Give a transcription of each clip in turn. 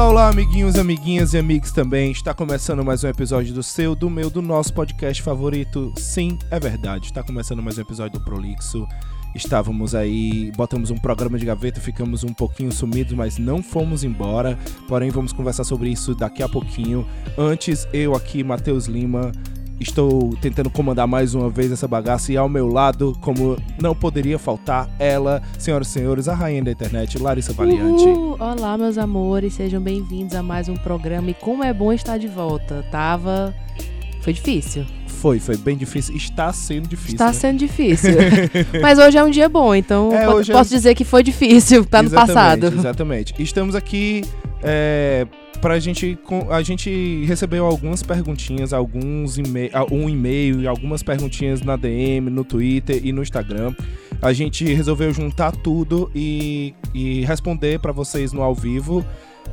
Olá, olá, amiguinhos, amiguinhas e amigos também. Está começando mais um episódio do seu, do meu, do nosso podcast favorito. Sim, é verdade. Está começando mais um episódio do Prolixo. Estávamos aí, botamos um programa de gaveta, ficamos um pouquinho sumidos, mas não fomos embora. Porém, vamos conversar sobre isso daqui a pouquinho. Antes, eu aqui, Matheus Lima, estou tentando comandar mais uma vez essa bagaça e ao meu lado, como não poderia faltar, ela, senhoras e senhores, a rainha da internet, Larissa Valiante. Olá, meus amores, sejam bem-vindos a mais um programa. E como é bom estar de volta. Tava. Foi difícil. Foi, foi bem difícil. Está sendo difícil. Está né? sendo difícil. Mas hoje é um dia bom, então É, é- posso dizer que foi difícil, tá no passado. Exatamente. Estamos aqui é, pra gente. A gente recebeu algumas perguntinhas, alguns e-mail, um e-mail e algumas perguntinhas na DM, no Twitter e no Instagram. A gente resolveu juntar tudo e, e responder pra vocês no ao vivo.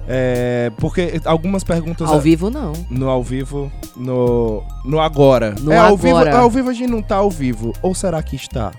É, porque algumas perguntas. Ao vivo, não. No ao vivo, no, no agora. No é, ao vivo, agora. ao vivo a gente não tá ao vivo. Ou será que está?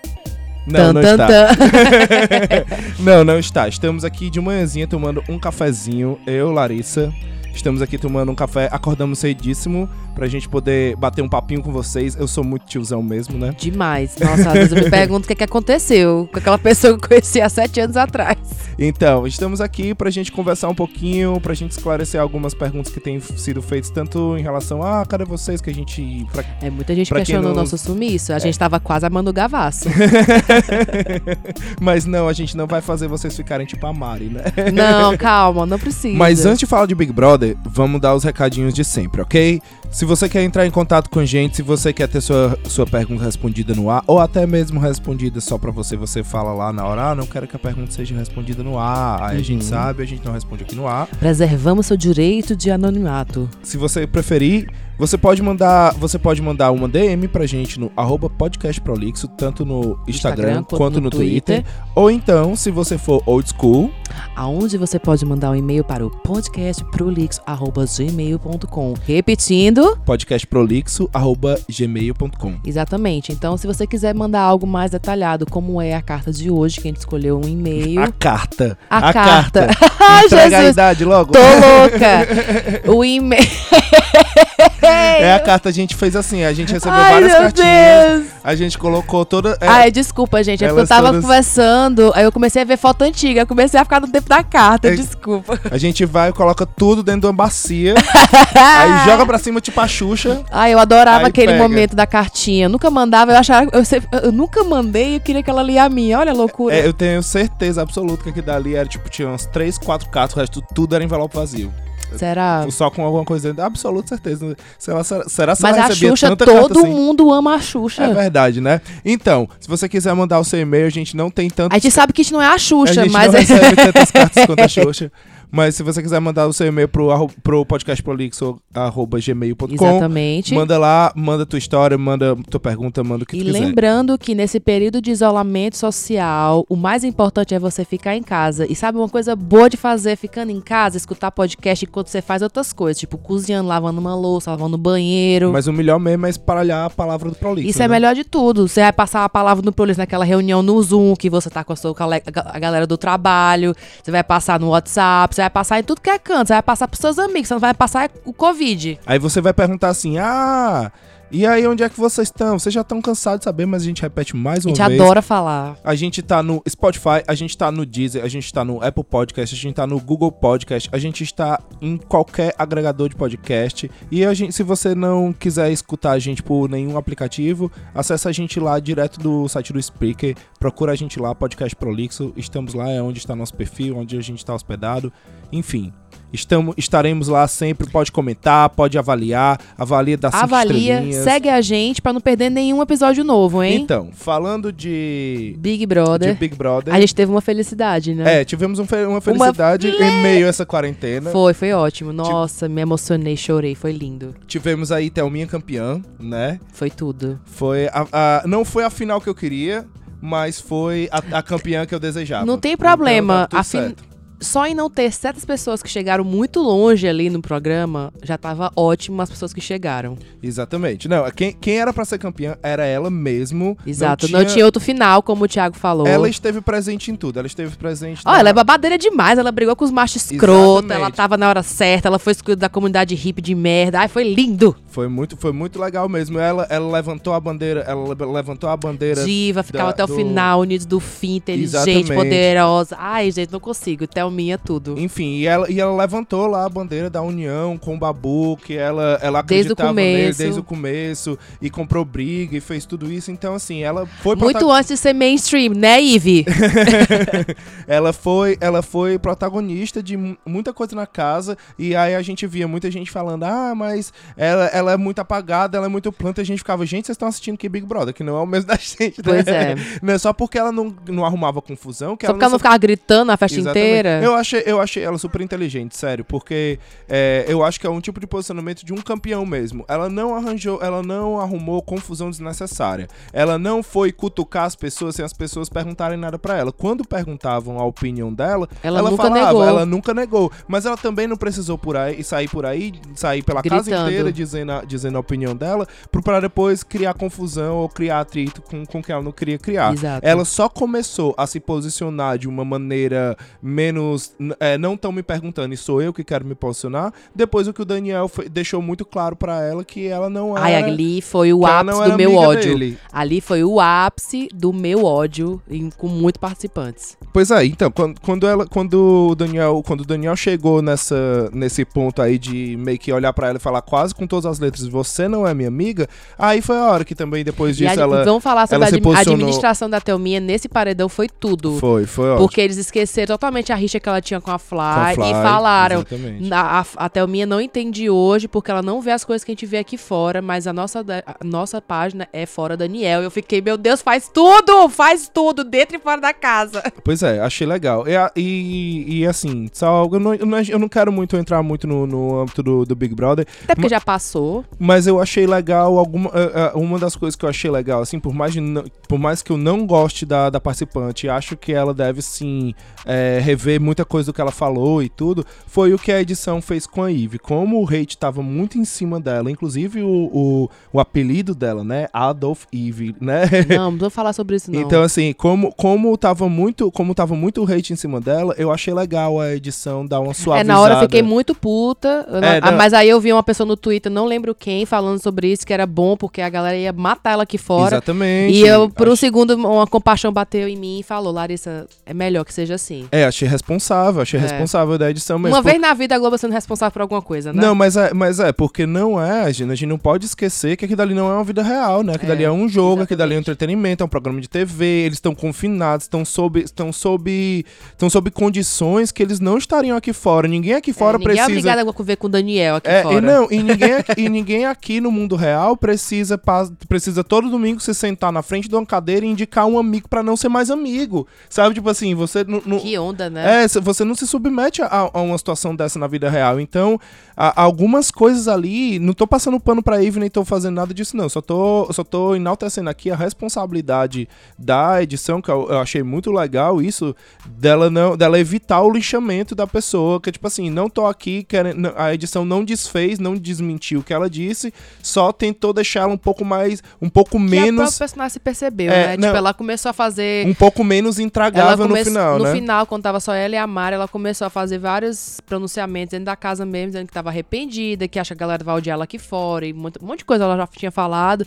Não, Tan, não tan, está. tan. não, não está. Estamos aqui de manhãzinha tomando um cafezinho. Eu, Larissa. Estamos aqui tomando um café. Acordamos cedíssimo pra gente poder bater um papinho com vocês. Eu sou muito tiozão mesmo, né? Demais. Nossa, às vezes eu me pergunto o que, é que aconteceu com aquela pessoa que eu conheci há sete anos atrás. Então, estamos aqui pra gente conversar um pouquinho, pra gente esclarecer algumas perguntas que têm sido feitas, tanto em relação a, ah, cadê vocês que a gente. pra- É, muita gente questionou o não- nosso sumiço. A gente tava quase amando o gavaço. Mas não, a gente não vai fazer vocês ficarem tipo a Mari, né? Não, calma, não precisa. Mas antes de falar de Big Brother, vamos dar os recadinhos de sempre, ok? Se você quer entrar em contato com a gente, se você quer ter sua, sua pergunta respondida no ar, ou até mesmo respondida só pra você, você fala lá na hora, ah, não quero que a pergunta seja respondida no ar. Aí a gente Uhum. sabe, a gente não responde aqui no ar. Preservamos seu direito de anonimato. Se você preferir, você pode mandar, você pode mandar uma DM pra gente no arroba podcastprolixo, tanto no Instagram, quanto, no Twitter. Ou então, se você for old school, aonde você pode mandar um e-mail para o podcastprolixo@gmail.com. Repetindo, podcastprolixo@gmail.com. exatamente. Então, se você quiser mandar algo mais detalhado, como é a carta de hoje, que a gente escolheu um e-mail. A carta. A carta. Ai, Entrega a Jesus, idade logo. tô louca. O e-mail. É a carta, a gente fez assim, a gente recebeu Ai, várias cartinhas. Deus. A gente colocou toda. é, Ai, desculpa, gente. É porque eu tava todas- conversando, aí eu comecei a ver foto antiga, eu comecei a ficar no tempo da carta, É- desculpa. a gente vai e coloca tudo dentro de uma bacia. aí joga pra cima tipo a Xuxa. Ai, eu adorava aquele pega. momento da cartinha. Eu nunca mandava, eu achava. Eu, sempre- eu nunca mandei e eu queria que ela lia a minha. Olha a loucura. É, eu tenho certeza absoluta que aqui dali era tipo, tinha uns 3, 4 cartas, o resto tudo era envelope vazio. Será? Só com alguma coisa dentro. Absoluta certeza. Será, será, será se Mas a Xuxa, todo assim? mundo ama a Xuxa. É verdade, né? Então, se você quiser mandar o seu e-mail, a gente não tem tanto a gente sabe que isso não é a A Xuxa, gente mas não é. recebe tantas cartas quanto a Xuxa. Mas se você quiser mandar o seu e-mail pro, pro podcastprolixo.gmail.com, Exatamente. manda lá, manda tua história, manda tua pergunta, manda o que E tu quiser. lembrando que nesse período de isolamento social, o mais importante é você ficar em casa. E sabe uma coisa boa de fazer ficando em casa? Escutar podcast enquanto você faz outras coisas, tipo cozinhando, lavando uma louça, lavando banheiro. Mas o melhor mesmo é espalhar a palavra do Prolixo. Isso é né? melhor de tudo. Você vai passar a palavra no Prolix naquela reunião no Zoom, que você tá com a, sua, a galera do trabalho. Você vai passar no WhatsApp, você vai passar em tudo que é canto. Você vai passar pros seus amigos, você não vai passar o Covid. Aí você vai perguntar assim, ah, e aí onde é que vocês estão? Vocês já estão cansados de saber, mas a gente repete mais A uma gente vez. adora falar. A gente tá no Spotify, a gente tá no Deezer, a gente tá no Apple Podcast, a gente tá no Google Podcast, a gente está em qualquer agregador de podcast. E a gente, se você não quiser escutar a gente por nenhum aplicativo, acessa a gente lá direto do site do Spreaker, procura a gente lá, Podcast Prolixo. Estamos lá, é onde está nosso perfil, onde a gente está hospedado. Enfim, estamos, estaremos lá sempre. Pode comentar, pode avaliar, avalia das Avalia, segue a gente pra não perder nenhum episódio novo, hein? Então, falando de, Big de Brother. Big Brother. A gente teve uma felicidade, né? É, tivemos um fe- uma felicidade em meio a essa quarentena. Foi, foi ótimo. Nossa, me emocionei, chorei, foi lindo. Tivemos aí Thelminha campeã, né? Foi tudo. Foi a, a- não foi a final que eu queria, mas foi a, a campeã que eu desejava. Não tem problema. Então, tá A fin- certo. Só em não ter certas pessoas que chegaram muito longe ali no programa, já tava ótimo as pessoas que chegaram. Exatamente. Não, quem, quem era pra ser campeã era ela mesmo. Exato. Não tinha, outro final, como o Thiago falou. Ela esteve presente em tudo. Ela esteve presente. Ó, na- ela é babadeira demais. Ela brigou com os machos. Exatamente. Ela tava na hora certa. Ela foi excluída da comunidade hippie de merda. Ai, foi lindo. Foi muito, foi muito legal mesmo. Ela, ela levantou a bandeira. Ela le- levantou a bandeira. Diva, ficava da- até o do- final, unidos do fim, inteligente, Exatamente. poderosa. Ai, gente, não consigo. Thelminha tudo. Enfim, e ela, e ela levantou lá a bandeira da união com o Babu, que ela, ela Desde o acreditava nele começo. desde o começo, e comprou briga e fez tudo isso. Então, assim, ela foi Muito antes de ser mainstream, né, Ivy? ela foi ela foi protagonista de mu- muita coisa na casa e aí a gente via muita gente falando ah mas ela, ela é muito apagada ela é muito planta e a gente ficava gente vocês estão assistindo que Big Brother que não é o mesmo da gente né? Pois é. não é só porque ela não, não arrumava confusão que Só ela porque ela não ficava gritando a festa Exatamente. inteira. Eu achei, eu achei ela super inteligente, sério, porque é, eu acho que é um tipo de posicionamento de um campeão mesmo. Ela não arranjou, ela não arrumou confusão desnecessária. Ela não foi cutucar as pessoas sem as pessoas perguntarem nada pra ela. Quando perguntavam a opinião dela, Ela ela, nunca falava, negou. ela nunca negou. Mas ela também não precisou por aí sair por aí, sair pela casa Gritando. inteira dizendo a, dizendo a opinião dela, pra depois criar confusão ou criar atrito com, com que ela não queria criar. Exato. Ela só começou a se posicionar de uma maneira menos. É, não tão me perguntando, e sou eu que quero me posicionar. Depois o que o Daniel foi- deixou muito claro pra ela que ela não era. Ai, ali foi o ápice do meu ódio. dele. Ali foi o ápice do meu ódio, em- com muitos participantes. Pois é, então, quando, quando, ela, quando o Daniel, quando o Daniel chegou nessa, nesse ponto aí de meio que olhar pra ela e falar quase com todas as letras, você não é minha amiga, aí foi a hora que também depois E disso a, ela. vamos falar sobre a posicionou- administração da Thelminha nesse paredão foi tudo. Foi, foi ótimo. Porque eles esqueceram totalmente a rixa que ela tinha com a Fly, Com a Fly, e falaram. A, a, a Thelminha não entende hoje porque ela não vê as coisas que a gente vê aqui fora, mas a nossa, a nossa página é fora Daniel. Eu fiquei, meu Deus, faz tudo! Faz tudo, dentro e fora da casa. Pois é, achei legal. E, e, e, assim, só, eu, não, eu não- quero muito entrar muito no, no âmbito do, do Big Brother, Até porque já passou. mas eu achei legal alguma. eh, eh, uma das coisas que eu achei legal, assim, por mais, de por mais que eu não goste da, da participante, acho que ela deve sim eh, rever muita coisa do que ela falou e tudo, foi o que a edição fez com a Eve. Como o hate tava muito em cima dela, inclusive o, o, o apelido dela, né? Adolf Eve, né? Não, não vou falar sobre isso, não. Então, assim, como, como, tava muito, como tava muito hate em cima dela, eu achei legal a edição dar uma É, suavizada. na hora eu fiquei muito puta. É, não. Mas aí eu vi uma pessoa no Twitter, não lembro quem, falando sobre isso, que era bom porque a galera ia matar ela aqui fora. Exatamente. E eu, por um Acho- segundo, uma compaixão bateu em mim e falou: Larissa, é melhor que seja assim. É, achei responsável, achei É. responsável da edição mesmo. uma por- vez na vida a Globo sendo responsável por alguma coisa, né? Não, mas é, mas é, porque não é, a gente, a gente não pode esquecer que aquilo ali não é uma vida real, né? Aquilo É, ali é um jogo, aquilo ali é um entretenimento, é um programa de TV, eles estão confinados, estão sob, estão sob, estão sob condições que eles não estariam aqui fora. Ninguém aqui É, fora ninguém é precisa obrigado a ver com o Daniel aqui É, fora. e não, e ninguém, aqui, e ninguém aqui no mundo real precisa, precisa todo domingo se sentar na frente de uma cadeira e indicar um amigo pra não ser mais amigo. Sabe, tipo assim, você não. não- Que onda, né? é, se- você não se submete a, a uma situação dessa na vida real. Então, a- algumas coisas ali, não tô passando pano pra Eve, nem tô fazendo nada disso, não. Só tô, só tô enaltecendo aqui a responsabilidade da edição, que eu, eu achei muito legal isso, dela não dela evitar o lixamento da pessoa, que tipo assim, não tô aqui querendo, a edição não desfez, não desmentiu o que ela disse, só tentou deixar ela um pouco mais, um pouco Que a menos, própria personagem se percebeu, É, né? não. Tipo, ela começou a fazer. um pouco menos intragável no final, no né? final, quando tava só ela e a Mara, ela começou a fazer vários pronunciamentos dentro da casa mesmo, dizendo que tava arrependida, que acha que a galera vai odiar ela aqui fora, e muito- um monte de coisa ela já tinha falado.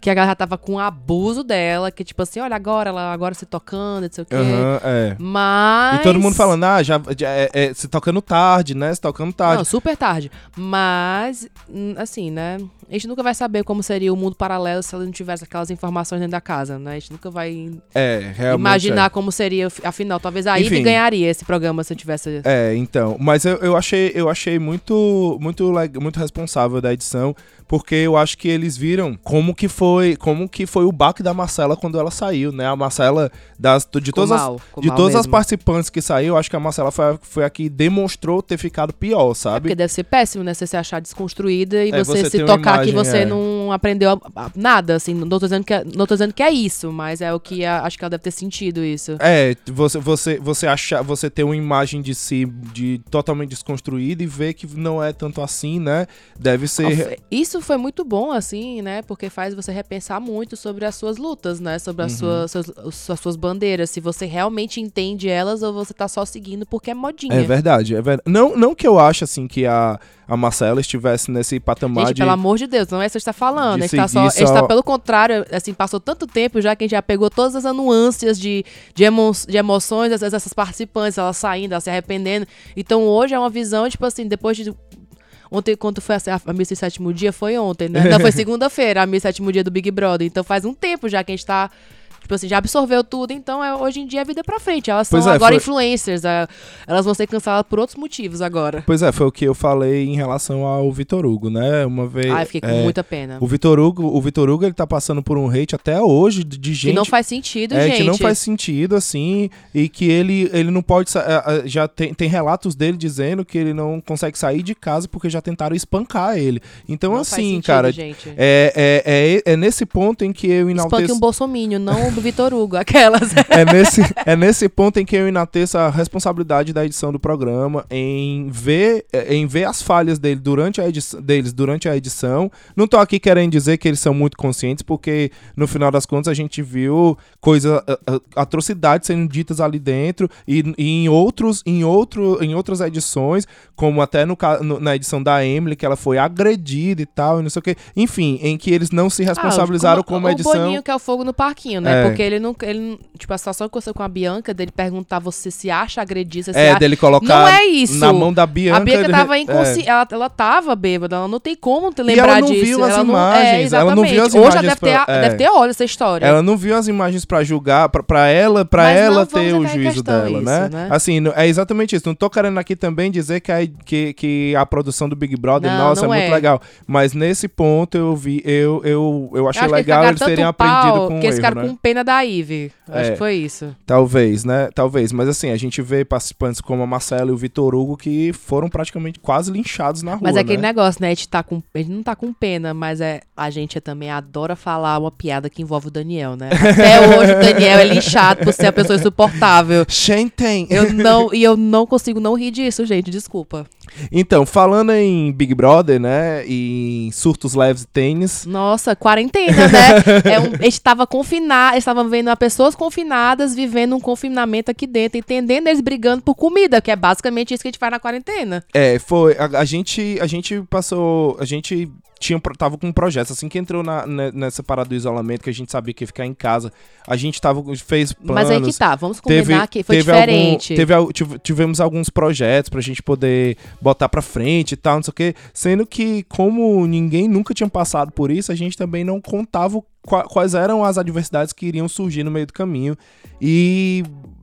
Que a galera tava com abuso dela, que tipo assim, olha agora, ela agora se tocando, não sei o quê. Aham, é. Mas. E todo mundo falando, ah, já, já é, é, se tocando tarde, né? Se tocando tarde. Não, super tarde. Mas, hum, assim, né? A gente nunca vai saber como seria o mundo paralelo se ela não tivesse aquelas informações dentro da casa, né? A gente nunca vai é, imaginar como seria, afinal. Talvez a Ivy Enfim. ganharia esse programa se eu tivesse. É, então. Mas eu, eu achei, eu achei muito, muito, muito responsável da edição, porque eu acho que eles viram como que foi como que foi o baque da Marcela quando ela saiu, né? A Marcela das de todas mal, as, de todas as participantes que saiu, acho que a Marcela foi, a- foi a que demonstrou ter ficado pior, sabe? Porque deve ser péssimo, né? Você se achar desconstruída e É, você, você se tocar que você é. não aprendeu nada, assim. Não tô dizendo que é, não tô dizendo que é isso, mas é o que a- acho que ela deve ter sentido isso. É, você, você, você achar, você ter uma imagem de si de totalmente desconstruída e ver que não é tanto assim, né? Deve ser. Isso foi muito bom, assim, né? Porque faz você repensar muito sobre as suas lutas, né? Sobre as, Uhum. suas, suas, as suas bandeiras. Se você realmente entende elas ou você tá só seguindo porque é modinha. É verdade, é verdade. Não, não que eu ache assim que a, a Marcela estivesse nesse patamar Gente, de. pelo amor de Deus, não é isso que a gente tá falando. tá, só, a seguir gente tá só- pelo contrário, assim, passou tanto tempo já que a gente já pegou todas essas nuances de, de, emo, de emoções dessas, dessas participantes, elas saindo, elas se arrependendo. Então hoje é uma visão, tipo assim, depois de. Ontem, quando foi a, a missa sétimo dia, foi ontem, né? Não, foi segunda-feira, a missa sétimo dia do Big Brother. Então faz um tempo já que a gente tá. Tipo assim, já absorveu tudo, então é, hoje em dia é vida pra frente. Elas são Pois é, agora foi- influencers. é, elas vão ser canceladas por outros motivos agora. Pois é, foi o que eu falei em relação ao Vitor Hugo, né? Uma vez. Ai, fiquei com é, muita pena. O Vitor Hugo, o Vitor Hugo, ele tá passando por um hate até hoje de, de Que gente não faz sentido, é, gente. que não faz sentido, assim, e que ele, ele não pode. Já tem, tem relatos dele dizendo que ele não consegue sair de casa porque já tentaram espancar ele. Então, Não assim, sentido, cara, gente. é, é, é, é nesse ponto em que eu Espanque enalteço. um bolsomínio, não o do Vitor Hugo, aquelas. É nesse, é nesse ponto em que eu enalteço a responsabilidade da edição do programa em ver, em ver as falhas dele durante a edição, deles durante a edição. Não tô aqui querendo dizer que eles são muito conscientes, porque no final das contas a gente viu coisa, atrocidades sendo ditas ali dentro e, e em outros, em outro, em outras edições, como até no, no- na edição da Emily, que ela foi agredida e tal, e não sei o que. Enfim, em que eles não se responsabilizaram Ah, como a edição. O Boninho que é o fogo no parquinho, né? É. Porque ele não, ele Tipo, a situação que aconteceu com a Bianca, dele perguntar você se acha agredista, se É, acha... dele colocar Não é isso. na mão da Bianca. A Bianca ele- tava é. inconsciente, ela, ela tava bêbada, ela não tem como te E lembrar ela não disso. viu as ela imagens, Não, é, ela não viu as exatamente. Hoje imagens deve ter, pra- é. deve ter olho essa história. Ela não viu as imagens pra julgar, pra, pra ela, pra Mas ela ter o juízo dela, isso, né? né? Assim, é exatamente isso. Não tô querendo aqui também dizer que a, que, que a produção do Big Brother, Não, nossa, não é muito é. legal. Mas nesse ponto eu vi, eu, eu, eu achei Eu legal eles terem aprendido com o erro, né? Da Ivy. Eu Acho É. que foi isso. Talvez, né? Talvez. Mas assim, a gente vê participantes como a Marcela e o Vitor Hugo que foram praticamente quase linchados na rua, Mas é aquele né? negócio, né? A gente, tá com, a gente não tá com pena, mas é, a gente também adora falar uma piada que envolve o Daniel, né? Até hoje o Daniel é linchado por ser a pessoa insuportável. Shentem. Eu não, e eu não consigo não rir disso, gente, desculpa. Então, falando em Big Brother, né? E em surtos leves e tênis. Nossa, quarentena, né? É um, a gente tava confinado, eles estavam vendo pessoas confinadas vivendo um confinamento aqui dentro, entendendo eles brigando por comida, que é basicamente isso que a gente faz na quarentena. É, foi. A, a gente, a gente passou. A gente tinha, tava com um projeto. Assim que entrou na, ne- nessa parada do isolamento, que a gente sabia que ia ficar em casa, a gente tava, fez planos. Mas aí que tá, vamos combinar Teve, que foi teve diferente. Algum, teve, tivemos alguns projetos pra gente poder botar pra frente e tal, não sei o quê. Sendo que, como ninguém nunca tinha passado por isso, a gente também não contava quais eram as adversidades que iriam surgir no meio do caminho. E,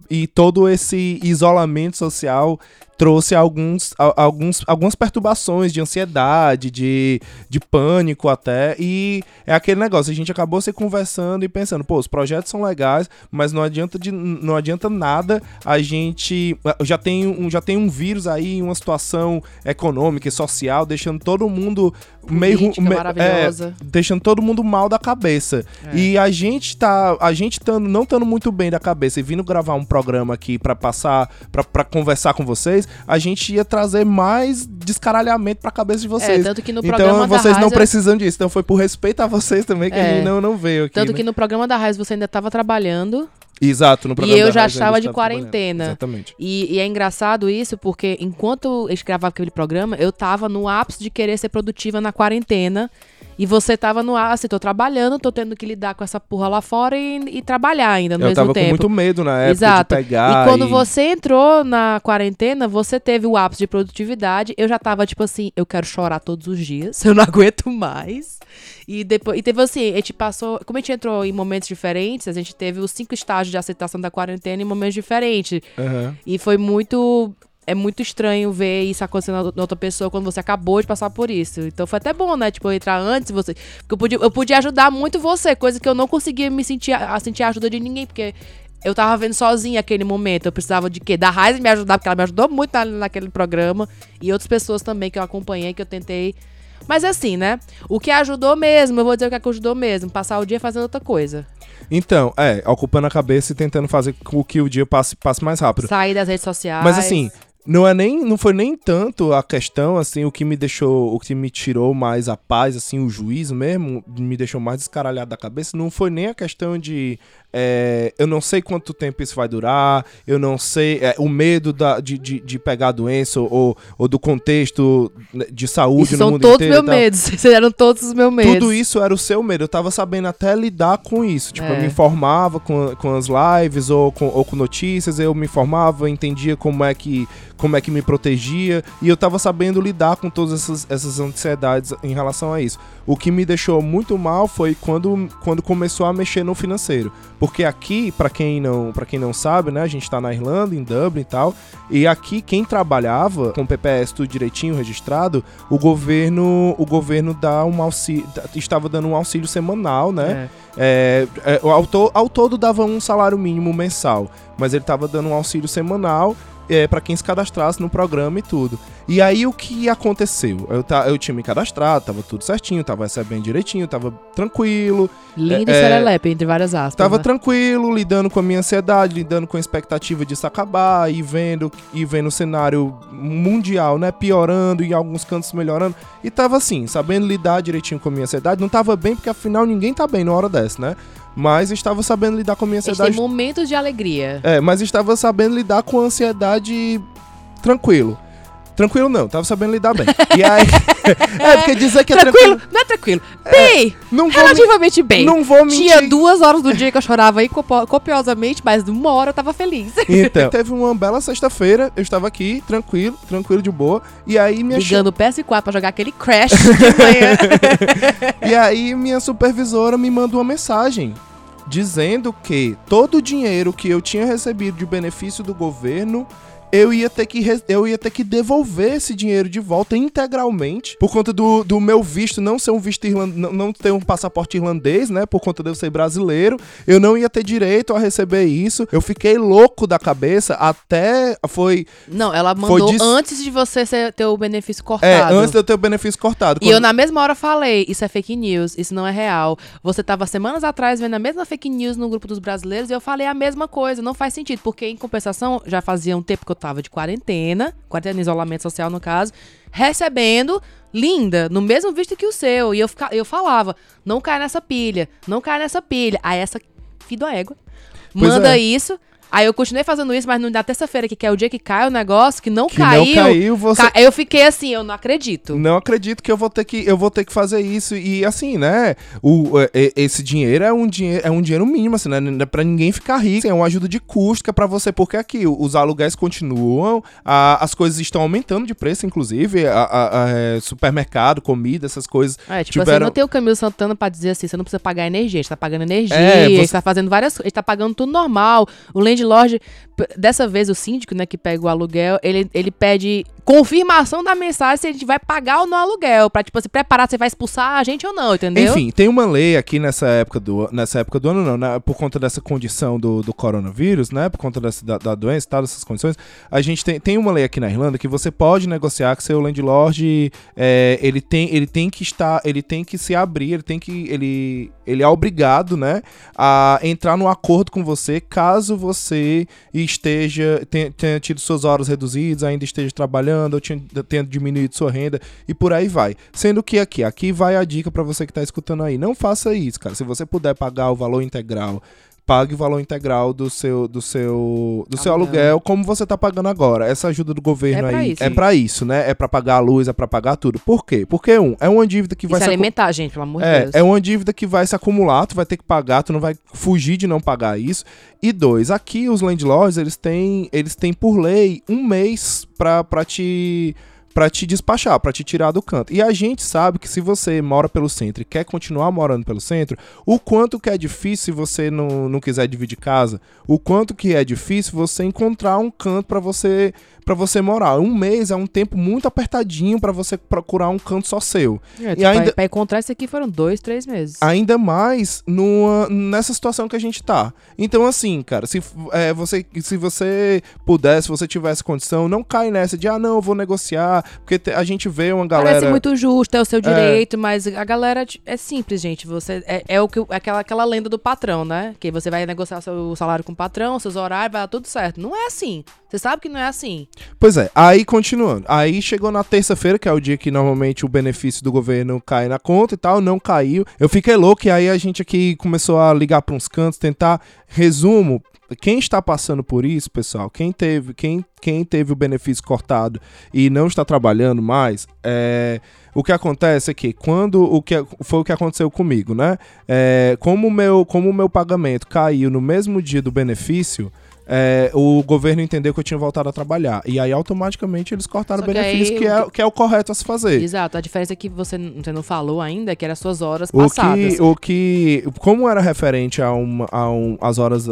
e todo esse isolamento social trouxe alguns, alguns, algumas perturbações de ansiedade, de, de pânico até. E é aquele negócio, a gente acabou se conversando e pensando, pô, os projetos são legais, mas não adianta, de, não adianta nada a gente. Já tem, um, já tem um vírus aí, uma situação econômica e social, deixando todo mundo meio. Política maravilhosa. é, deixando todo mundo mal da cabeça. É. E a gente tá. A gente tando, não estando muito bem da cabeça e vindo gravar um programa aqui pra passar, pra conversar com vocês, a gente ia trazer mais descaralhamento pra cabeça de É, vocês. tanto que no então programa da vocês não Raiza, precisam disso. Então foi por respeito a vocês também que a É. gente não, não veio aqui. tanto né? que no programa da Raiz você ainda estava trabalhando Exato, no programa eu da já Raiz, estava a de quarentena. Exatamente. E, e é engraçado isso, porque enquanto eu gravava aquele programa, eu tava no ápice de querer ser produtiva na quarentena. E você tava no ápice, tô trabalhando, tô tendo que lidar com essa porra lá fora e, e trabalhar ainda no Eu mesmo tava tempo. com muito medo na época Exato. de pegar. E quando você entrou na quarentena, você teve o ápice de produtividade. Eu já tava tipo assim, eu quero chorar todos os dias, eu não aguento mais. E depois, e teve assim, a gente passou, como a gente entrou em momentos diferentes, a gente teve os cinco estágios de aceitação da quarentena em momentos diferentes. Aham. E foi muito é muito estranho ver isso acontecendo na outra pessoa quando você acabou de passar por isso. Então foi até bom, né? Tipo, eu entrar antes você. Porque eu podia, eu podia ajudar muito você, coisa que eu não conseguia me sentir a sentir a ajuda de ninguém, porque eu tava vendo sozinha aquele momento. Eu precisava de quê? Da Raiz me ajudar, porque ela me ajudou muito na, naquele programa. E outras pessoas também que eu acompanhei, que eu tentei. Mas assim, né? O que ajudou mesmo, eu vou dizer o que ajudou mesmo, passar o dia fazendo outra coisa. Então, é, ocupando a cabeça e tentando fazer com que o dia passe, passe mais rápido. Sair das redes sociais. Mas assim, não é nem não foi nem tanto a questão assim o que me deixou o que me tirou mais a paz assim o juízo mesmo me deixou mais descaralhado da cabeça não foi nem a questão de é, eu não sei quanto tempo isso vai durar eu não sei é, o medo da, de, de, de, pegar a doença ou, ou do contexto de saúde no são mundo todos inteiro meus medos esses eram todos os meus medos tudo isso era o seu medo eu tava sabendo até lidar com isso tipo É. eu me informava com, com as lives ou com, ou com notícias eu me informava entendia como é que como é que me protegia, e eu tava sabendo lidar com todas essas, essas ansiedades em relação a isso. O que me deixou muito mal foi quando, quando começou a mexer no financeiro. Porque aqui, para quem não para quem não sabe, né, a gente tá na Irlanda, em Dublin e tal, e aqui quem trabalhava com o PPS tudo direitinho registrado, o governo o governo dá um auxílio, estava dando um auxílio semanal, né? É. É, é, ao, to, ao todo dava um salário mínimo mensal, mas ele tava dando um auxílio semanal é, para quem se cadastrasse no programa e tudo. E aí o que aconteceu? Eu, ta, eu tinha me cadastrado, tava tudo certinho, tava recebendo direitinho, tava tranquilo. Lindo É, e serelepe, entre várias aspas. Tava né? tranquilo, lidando com a minha ansiedade, lidando com a expectativa disso acabar e vendo, e vendo o cenário mundial, né, piorando e em alguns cantos melhorando. E tava assim, sabendo lidar direitinho com a minha ansiedade. Não tava bem, porque afinal ninguém tá bem numa hora dessa, né? Mas estava sabendo lidar com a minha ansiedade. tem momentos de alegria. É, mas estava sabendo lidar com a ansiedade tranquilo. Tranquilo não, tava sabendo lidar bem. E aí. é, porque dizer que é tranquilo, tranquilo. não é tranquilo. Bem, Não vou, me- relativamente bem. não vou mentir. Tinha duas horas do dia que eu chorava aí copiosamente, mas uma hora eu tava feliz. Então, teve uma bela sexta-feira, eu estava aqui, tranquilo, tranquilo de boa. E aí minha Ligando o PS4 pra jogar aquele Crash de manhã. E aí minha supervisora me mandou uma mensagem dizendo que todo o dinheiro que eu tinha recebido de benefício do governo eu ia ter que eu ia ter que devolver esse dinheiro de volta integralmente por conta do, do meu visto não ser um visto irlandês, não, não ter um passaporte irlandês, né, por conta de eu ser brasileiro, eu não ia ter direito a receber isso. Eu fiquei louco da cabeça até foi Não, ela mandou antes de você ter o benefício é, cortado. antes de eu ter o benefício cortado. E eu na mesma hora falei, isso é fake news, isso não é real. Você tava semanas atrás vendo a mesma fake news no grupo dos brasileiros e eu falei a mesma coisa, não faz sentido, porque em compensação já fazia um tempo que eu tava de quarentena, quarentena isolamento social no caso, recebendo linda, no mesmo visto que o seu, e eu, fica, eu falava, não cai nessa pilha, não cai nessa pilha. Aí essa filho da égua Pois manda é. isso. Aí eu continuei fazendo isso, mas na terça-feira, que, é o dia que cai o negócio, que não que caiu. não caiu, você ca- eu fiquei assim, eu não acredito. Não acredito que eu vou ter que eu vou ter que fazer isso e assim, né? O, é, é, esse dinheiro é um dinheiro é um dinheiro mínimo, assim, né? Não é para ninguém ficar rico, é uma ajuda de custo que é para você porque aqui os aluguéis continuam, a- as coisas estão aumentando de preço, inclusive, a, a- a- é, supermercado, comida, essas coisas. É, tipo assim, tiveram- não tem o Camilo Santana pra dizer assim, você não precisa pagar energia, a gente tá pagando energia, É, a gente você- tá fazendo várias coisas, a gente tá pagando tudo normal. O landlord, dessa vez o síndico, né, que pega o aluguel, ele, ele pede confirmação da mensagem se a gente vai pagar ou não aluguel, pra, tipo, se preparar se vai expulsar a gente ou não, entendeu? Enfim, tem uma lei aqui nessa época do, nessa época do ano, não, né, por conta dessa condição do, do coronavírus, né? Por conta dessa, da, da doença e tal, dessas condições. A gente tem, tem uma lei aqui na Irlanda que você pode negociar que seu landlord é, ele, tem, ele tem que estar, ele tem que se abrir, ele tem que. Ele, ele é obrigado, né? A entrar num acordo com você caso você esteja. Tenha, tenha tido suas horas reduzidas, ainda esteja trabalhando, ou tinha, diminuído sua renda e por aí vai. Sendo que aqui, aqui vai a dica pra você que tá escutando aí. Não faça isso, cara. Se você puder pagar o valor integral, pague o valor integral do seu do seu do seu Aluguel. aluguel como você tá pagando agora. Essa ajuda do governo É aí isso. é pra isso, né? É pra pagar a luz, é pra pagar tudo. Por quê? Porque um, é uma dívida que E vai se alimentar, gente, pelo amor de é, Deus. é uma dívida que vai se acumular, tu vai ter que pagar, tu não vai fugir de não pagar isso. E dois, aqui os landlords, eles têm, eles têm por lei um mês pra te para te despachar, para te tirar do canto. E a gente sabe que se você mora pelo centro e quer continuar morando pelo centro, o quanto que é difícil se você não, não quiser dividir casa, o quanto que é difícil você encontrar um canto para você para você morar. Um mês é um tempo muito apertadinho para você procurar um canto só seu. É, e ainda para encontrar isso aqui foram dois, três meses. Ainda mais numa, nessa situação que a gente tá. Então assim, cara, se é, você se você pudesse, se você tivesse condição, não cai nessa de ah não, eu vou negociar, porque a gente vê uma galera Parece muito justo, é o seu é. direito, é... mas a galera é simples, gente. Você é, é o que aquela aquela lenda do patrão, né? Que você vai negociar seu salário com o patrão, seus horários, vai dar tudo certo. Não é assim. Você sabe que não é assim. Pois é, aí continuando. Aí chegou na terça-feira, que é o dia que normalmente o benefício do governo cai na conta e tal, não caiu. Eu fiquei louco e aí a gente aqui começou a ligar para uns cantos, tentar resumo. Quem está passando por isso, pessoal, quem teve, quem, quem teve o benefício cortado e não está trabalhando mais, é, o que acontece é que quando o que foi o que aconteceu comigo, né? É, como meu, como o meu pagamento caiu no mesmo dia do benefício, é, o governo entendeu que eu tinha voltado a trabalhar. E aí, automaticamente, eles cortaram o benefício, que, aí, que, é, que é o correto a se fazer. Exato. A diferença é que você, você não falou ainda é que eram suas horas passadas. O que, o que como era referente a, uma, a um, as horas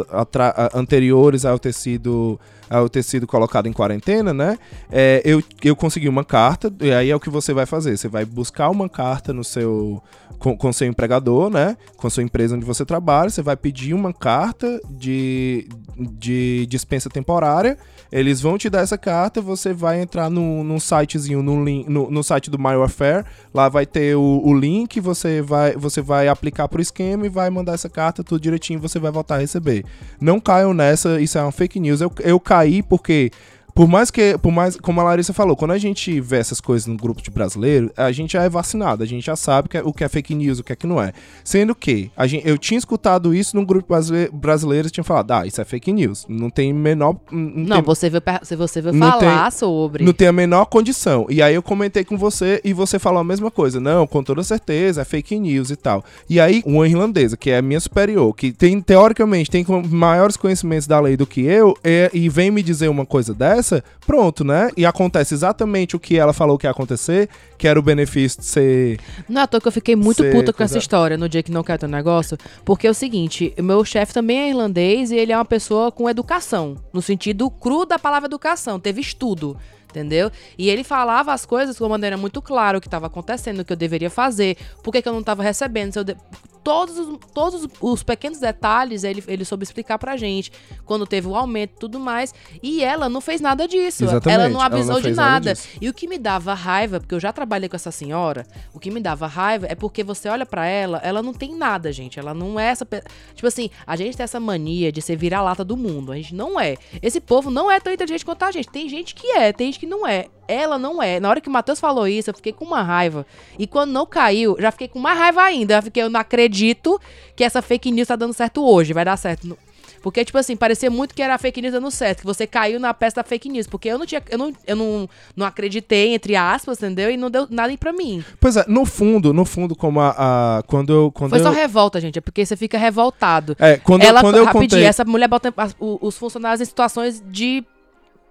anteriores ao ter sido ao ter sido colocado em quarentena, né? É, eu, eu consegui uma carta, e aí é o que você vai fazer. Você vai buscar uma carta no seu. Com, com seu empregador, né? Com sua empresa onde você trabalha, você vai pedir uma carta de, de dispensa temporária. Eles vão te dar essa carta, você vai entrar no, num sitezinho, no, link, no, no site do MyWarfare, lá vai ter o, o link, você vai, você vai aplicar pro esquema e vai mandar essa carta tudo direitinho, você vai voltar a receber. Não caiam nessa, isso é uma fake news. Eu, eu cair porque por mais que, por mais, como a Larissa falou, quando a gente vê essas coisas no grupo de brasileiro, a gente já é vacinado, a gente já sabe que é, o que é fake news, o que é que não é. Sendo que a gente, eu tinha escutado isso no grupo brasileiro e tinha falado, ah, isso é fake news. Não tem menor. Não, não tem, você veio, você veio falar tem, sobre. Não tem a menor condição. E aí eu comentei com você e você falou a mesma coisa. Não, com toda certeza, é fake news e tal. E aí, uma irlandesa, que é a minha superior, que tem, teoricamente, tem maiores conhecimentos da lei do que eu, e, e vem me dizer uma coisa dessa pronto, né? E acontece exatamente o que ela falou que ia acontecer, que era o benefício de ser. Não é à toa que eu fiquei muito puta com essa história no dia que não quer ter negócio, porque é o seguinte: o meu chefe também é irlandês e ele é uma pessoa com educação, no sentido cru da palavra educação, teve estudo entendeu? E ele falava as coisas de uma maneira muito clara, o que estava acontecendo, o que eu deveria fazer, por que, que eu não estava recebendo, se eu de todos, os, todos os pequenos detalhes ele, ele soube explicar pra gente. Quando teve o aumento e tudo mais. E ela não fez nada disso. Exatamente. Ela não avisou ela não de nada. nada e o que me dava raiva, porque eu já trabalhei com essa senhora, o que me dava raiva é porque você olha para ela, ela não tem nada, gente. Ela não é essa. Tipo assim, a gente tem essa mania de ser vira-lata do mundo. A gente não é. Esse povo não é tão inteligente quanto a gente. Tem gente que é, tem gente que não é. Ela não é. Na hora que o Matheus falou isso, eu fiquei com uma raiva. E quando não caiu, já fiquei com mais raiva ainda. Eu fiquei, eu não acredito que essa fake news tá dando certo hoje. Vai dar certo. Porque, tipo assim, parecia muito que era a fake news dando certo, que você caiu na peça da fake news. Porque eu não tinha. Eu não, eu não, não acreditei, entre aspas, entendeu? E não deu nada pra mim. Pois é, no fundo, no fundo, como a. a quando eu. Quando Foi eu... só revolta, gente. É porque você fica revoltado. É, quando Ela, quando eu rapidinho, contei... essa mulher bota os funcionários em situações de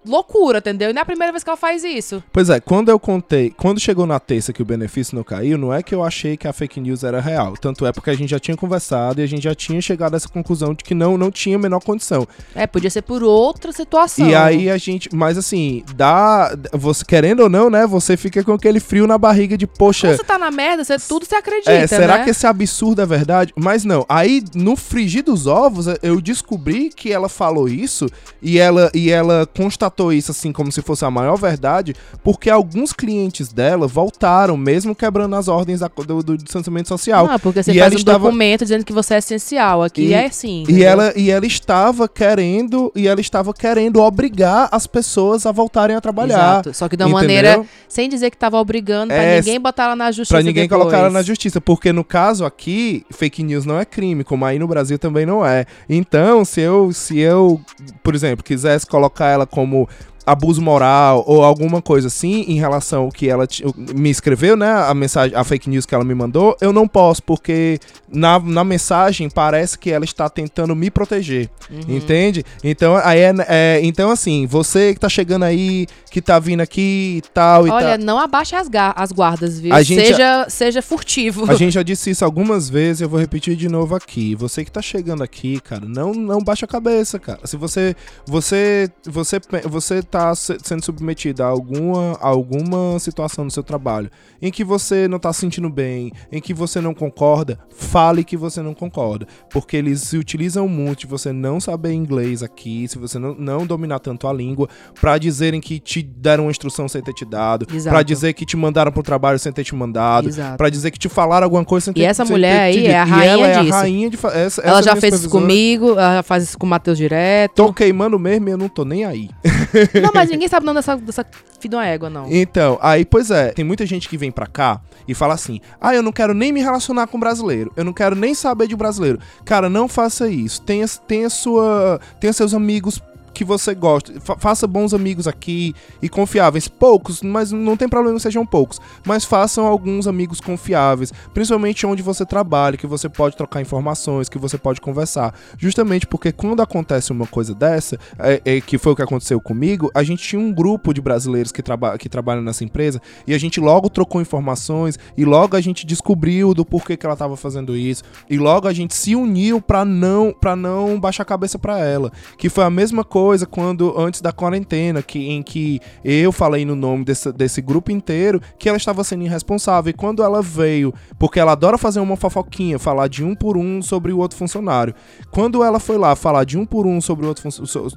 loucura, entendeu? E não é a primeira vez que ela faz isso. Pois é, quando eu contei, quando chegou na terça que o benefício não caiu, não é que eu achei que a fake news era real. Tanto é porque a gente já tinha conversado e a gente já tinha chegado a essa conclusão de que não, não tinha a menor condição. É, podia ser por outra situação. E aí a gente, mas assim, dá, você querendo ou não, né, você fica com aquele frio na barriga de, poxa... Quando você tá na merda, você, tudo você acredita, É, será né? que esse absurdo é verdade? Mas não, aí no frigir dos ovos, eu descobri que ela falou isso e ela, e ela constatou isso assim como se fosse a maior verdade, porque alguns clientes dela voltaram, mesmo quebrando as ordens da, do, do distanciamento social. Ah, porque você e faz um estava... documento dizendo que você é essencial. Aqui e, é assim. E ela, e ela estava querendo, e ela estava querendo obrigar as pessoas a voltarem a trabalhar. Exato. Só que de uma entendeu? maneira, sem dizer que estava obrigando, pra é, ninguém botar ela na justiça. Pra ninguém depois. colocar ela na justiça. Porque no caso aqui, fake news não é crime, como aí no Brasil também não é. Então, se eu, se eu, por exemplo, quisesse colocar ela como know abuso moral ou alguma coisa assim em relação ao que ela me escreveu, né? A mensagem, a fake news que ela me mandou, eu não posso, porque na, na mensagem parece que ela está tentando me proteger. Uhum. Entende? Então, aí é, é- então, assim, você que tá chegando aí, que tá vindo aqui e tal e Olha, tal. não abaixe as, as guardas, viu? A gente- seja, seja furtivo. A gente já disse isso algumas vezes, eu vou repetir de novo aqui. Você que tá chegando aqui, cara, não, não baixa a cabeça, cara. Se você você você você tá se- sendo submetido a alguma alguma situação no seu trabalho em que você não tá se sentindo bem, em que você não concorda, fale que você não concorda, porque eles se utilizam muito de você não saber inglês aqui, se você não, não dominar tanto a língua, pra dizerem que te deram uma instrução sem ter te dado, pra dizer que te mandaram pro trabalho sem ter te mandado. Pra dizer que te falaram alguma coisa sem ter E essa mulher aí é a. E ela rainha é disso. a rainha de essa, Ela essa já minha fez isso comigo, ela faz isso com o Matheus direto. Tô queimando mesmo e eu não tô nem aí. Não, mas ninguém sabe não dessa, dessa filha de uma égua, não. Então, aí, pois é, tem muita gente que vem pra cá e fala assim: ah, eu não quero nem me relacionar com brasileiro, eu não quero nem saber de brasileiro. Cara, não faça isso. Tenha, tenha, sua, tenha seus amigos que você gosta. Fa- faça bons amigos aqui e confiáveis. Poucos, mas não tem problema que sejam poucos. Mas façam alguns amigos confiáveis, principalmente onde você trabalha, que você pode trocar informações, que você pode conversar. Justamente porque quando acontece uma coisa dessa, é, é, que foi o que aconteceu comigo, a gente tinha um grupo de brasileiros que, traba que trabalham nessa empresa e a gente logo trocou informações e logo a gente descobriu do porquê que ela estava fazendo isso e logo a gente se uniu para não para não baixar a cabeça para ela, que foi a mesma coisa quando antes da quarentena, que em que eu falei no nome desse, desse grupo inteiro que ela estava sendo irresponsável e quando ela veio, porque ela adora fazer uma fofoquinha, falar de um por um sobre o outro funcionário. Quando ela foi lá falar de um por um sobre o outro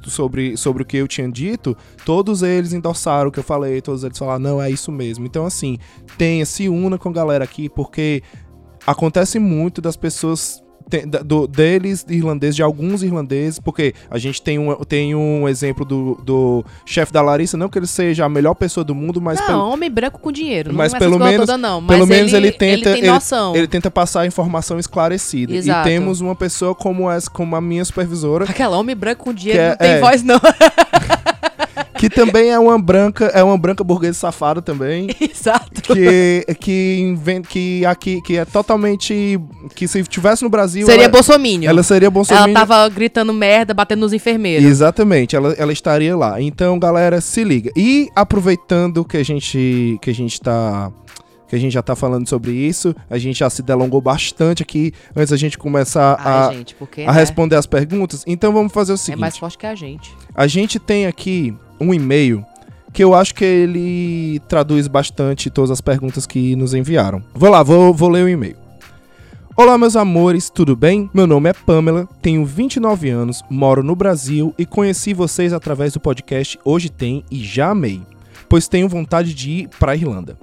sobre, sobre o que eu tinha dito, todos eles endossaram o que eu falei, todos eles falaram, não, é isso mesmo. Então, assim, tenha, se una com a galera aqui, porque acontece muito das pessoas. Te- da- do- deles, irlandeses, de alguns irlandeses, porque a gente tem um, tem um exemplo do, do chefe da Larissa, não que ele seja a melhor pessoa do mundo, mas não, pelo, homem branco com dinheiro. mas não é pelo menos- todas, não. Mas pelo menos ele tenta- Ele tem noção. ele tenta passar a informação esclarecida. Exato. E temos uma pessoa como essa, como a minha supervisora, Aquela homem branco com dinheiro é- não tem é. voz, não. que também é uma branca, é uma branca burguesa safada também. Exato. que que inventa que aqui que é totalmente que se tivesse no Brasil Seria ela, bolsominion. ela seria Bolsonaro. Ela tava gritando merda, batendo nos enfermeiros. Exatamente, ela, ela estaria lá. Então, galera, se liga. E aproveitando que a gente que a gente tá que a gente já tá falando sobre isso, a gente já se delongou bastante aqui antes da gente começar a, Ai, gente, porque a né, responder as perguntas. Então vamos fazer o é seguinte. mais forte que a gente. A gente tem aqui um e-mail que eu acho que ele traduz bastante todas as perguntas que nos enviaram. Vou lá, vou, vou ler o e-mail. Olá, meus amores, tudo bem? Meu nome é Pamela, tenho 29 anos, moro no Brasil e conheci vocês através do podcast Hoje Tem e já amei, pois tenho vontade de ir para Irlanda.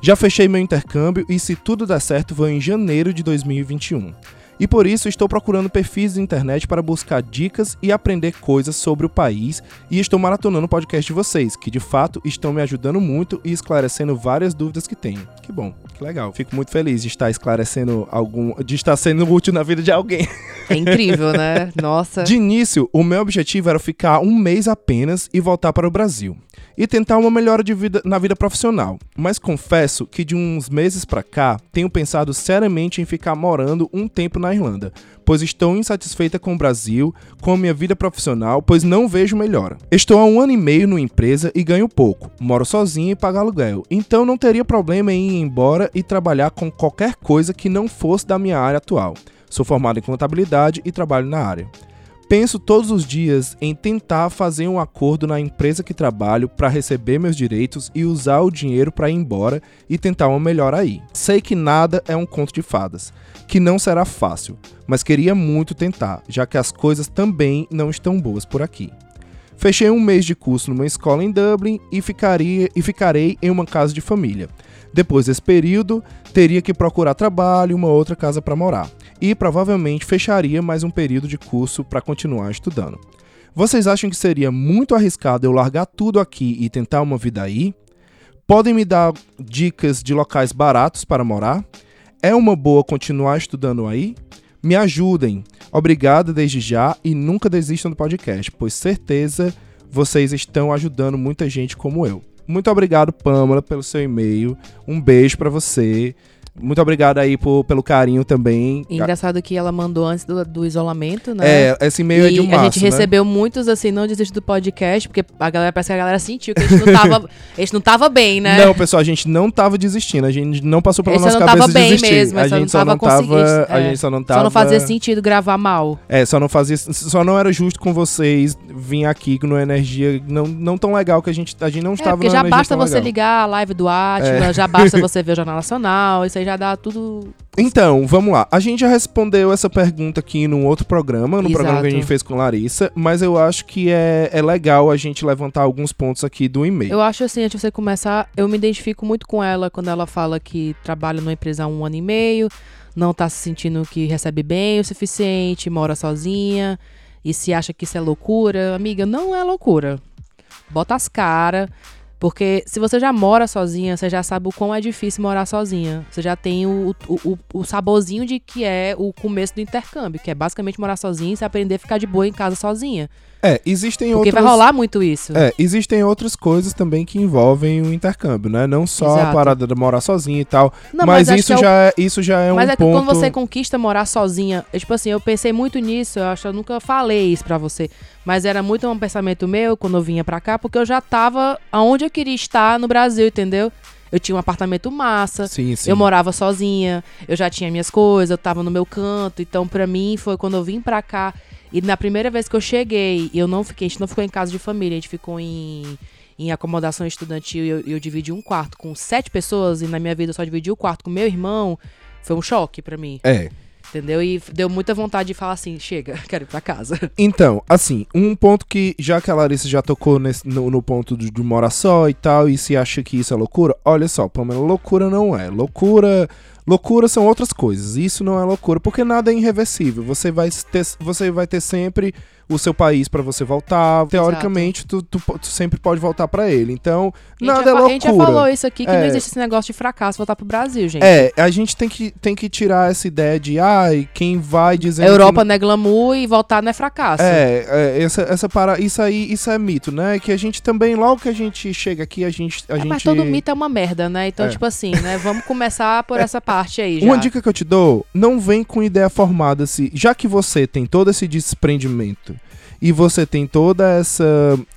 Já fechei meu intercâmbio e, se tudo der certo, vou em janeiro de 2021. E por isso estou procurando perfis de internet para buscar dicas e aprender coisas sobre o país e estou maratonando o podcast de vocês, que de fato estão me ajudando muito e esclarecendo várias dúvidas que tenho. Que bom, que legal. Fico muito feliz de estar esclarecendo algum, de estar sendo útil na vida de alguém. É incrível, né? Nossa. De início, o meu objetivo era ficar um mês apenas e voltar para o Brasil. E tentar uma melhora de vida na vida profissional. Mas confesso que de uns meses pra cá, tenho pensado seriamente em ficar morando um tempo na Irlanda, pois estou insatisfeita com o Brasil, com a minha vida profissional, pois não vejo melhora. Estou há um ano e meio numa empresa e ganho pouco, moro sozinha e pago aluguel, então não teria problema em ir embora e trabalhar com qualquer coisa que não fosse da minha área atual. Sou formado em contabilidade e trabalho na área. Penso todos os dias em tentar fazer um acordo na empresa que trabalho para receber meus direitos e usar o dinheiro para ir embora e tentar uma melhor aí. Sei que nada é um conto de fadas, que não será fácil, mas queria muito tentar, já que as coisas também não estão boas por aqui. Fechei um mês de curso numa escola em Dublin e, ficaria, e ficarei em uma casa de família. Depois desse período, teria que procurar trabalho e uma outra casa para morar. E provavelmente fecharia mais um período de curso para continuar estudando. Vocês acham que seria muito arriscado eu largar tudo aqui e tentar uma vida aí? Podem me dar dicas de locais baratos para morar? É uma boa continuar estudando aí? Me ajudem. Obrigado desde já e nunca desistam do podcast, pois certeza vocês estão ajudando muita gente como eu. Muito obrigado, Pamela, pelo seu e-mail. Um beijo pra você. Muito obrigado aí por, pelo carinho também. Engraçado que ela mandou antes do, do isolamento, né? É, esse e-mail é de um março, a gente né? recebeu muitos, assim, não desiste do podcast, porque a galera, parece que a galera sentiu que a gente não tava, a gente não tava bem, né? Não, pessoal, a gente não tava desistindo. A gente não passou pela Esse nossa não cabeça tava bem desistir. mesmo, a só gente não só tava não tava, conseguindo, a é. gente só não tava Só não fazia sentido gravar mal. É, só não fazia, só não era justo com vocês vir aqui com uma energia não, não tão legal que a gente a gente não É, estava porque já basta você legal. É. ligar a live do Atila, já basta você ver o Jornal Nacional, isso aí já dá tudo... Então, vamos lá. A gente já respondeu essa pergunta aqui num outro programa, no programa que a Exato. gente fez com Larissa, mas eu acho que é, é legal a gente levantar alguns pontos aqui do e-mail. Eu acho assim, antes de você começar, eu me identifico muito com ela quando ela fala que trabalha numa empresa há um ano e meio, não tá se sentindo que recebe bem o suficiente, mora sozinha e se acha que isso é loucura. Amiga, não é loucura. Bota as caras. Porque se você já mora sozinha, você já sabe o quão é difícil morar sozinha. Você já tem o, o, o, o saborzinho de que é o começo do intercâmbio, que é basicamente morar sozinha e se aprender a ficar de boa em casa sozinha. É, existem Porque outras vai rolar muito isso. É, existem outras coisas também que envolvem o intercâmbio, né? Não só a Exato. parada de morar sozinho e tal, Não, mas, acho isso é o já é, isso já é Mas um é que ponto quando você conquista morar sozinha, eu, tipo assim, eu pensei muito nisso, eu acho que eu nunca falei isso pra você, mas era muito um pensamento meu quando eu vinha pra cá, porque eu já tava aonde eu queria estar no Brasil, entendeu? Eu tinha um apartamento massa, Sim, sim. eu morava sozinha, eu já tinha minhas coisas, eu tava no meu canto, então pra mim foi quando eu vim pra cá e na primeira vez que eu cheguei, eu não fiquei, a gente não ficou em casa de família, a gente ficou em em acomodação estudantil e eu, eu dividi um quarto com sete pessoas e na minha vida eu só dividi o quarto com meu irmão. Foi um choque pra mim. É. Entendeu? E deu muita vontade de falar assim: chega, quero ir pra casa. Então, assim, um ponto que, já que a Larissa já tocou nesse- no, no ponto de, de morar só e tal, e se acha que isso é loucura, olha só, Pamela, loucura não é. Loucura. Loucura são outras coisas. Isso não é loucura, porque nada é irreversível. Você vai ter, você vai ter sempre o seu país pra você voltar. Teoricamente, tu, tu, tu sempre pode voltar pra ele. Então, nada é fa- A gente já loucura. falou isso aqui, que É. não existe esse negócio de fracasso voltar pro Brasil, gente. É, a gente tem que, tem que tirar essa ideia de, ai, quem vai que Europa não é glamour e voltar não é fracasso. É, é, essa, essa para, isso aí, isso é mito, né? Que a gente também, logo que a gente chega aqui, a gente. A É, gente... Mas todo mito é uma merda, né? Então, É. tipo assim, né? Vamos começar por essa parte aí já. Uma dica que eu te dou, não vem com ideia formada se, já que você tem todo esse desprendimento e você tem toda essa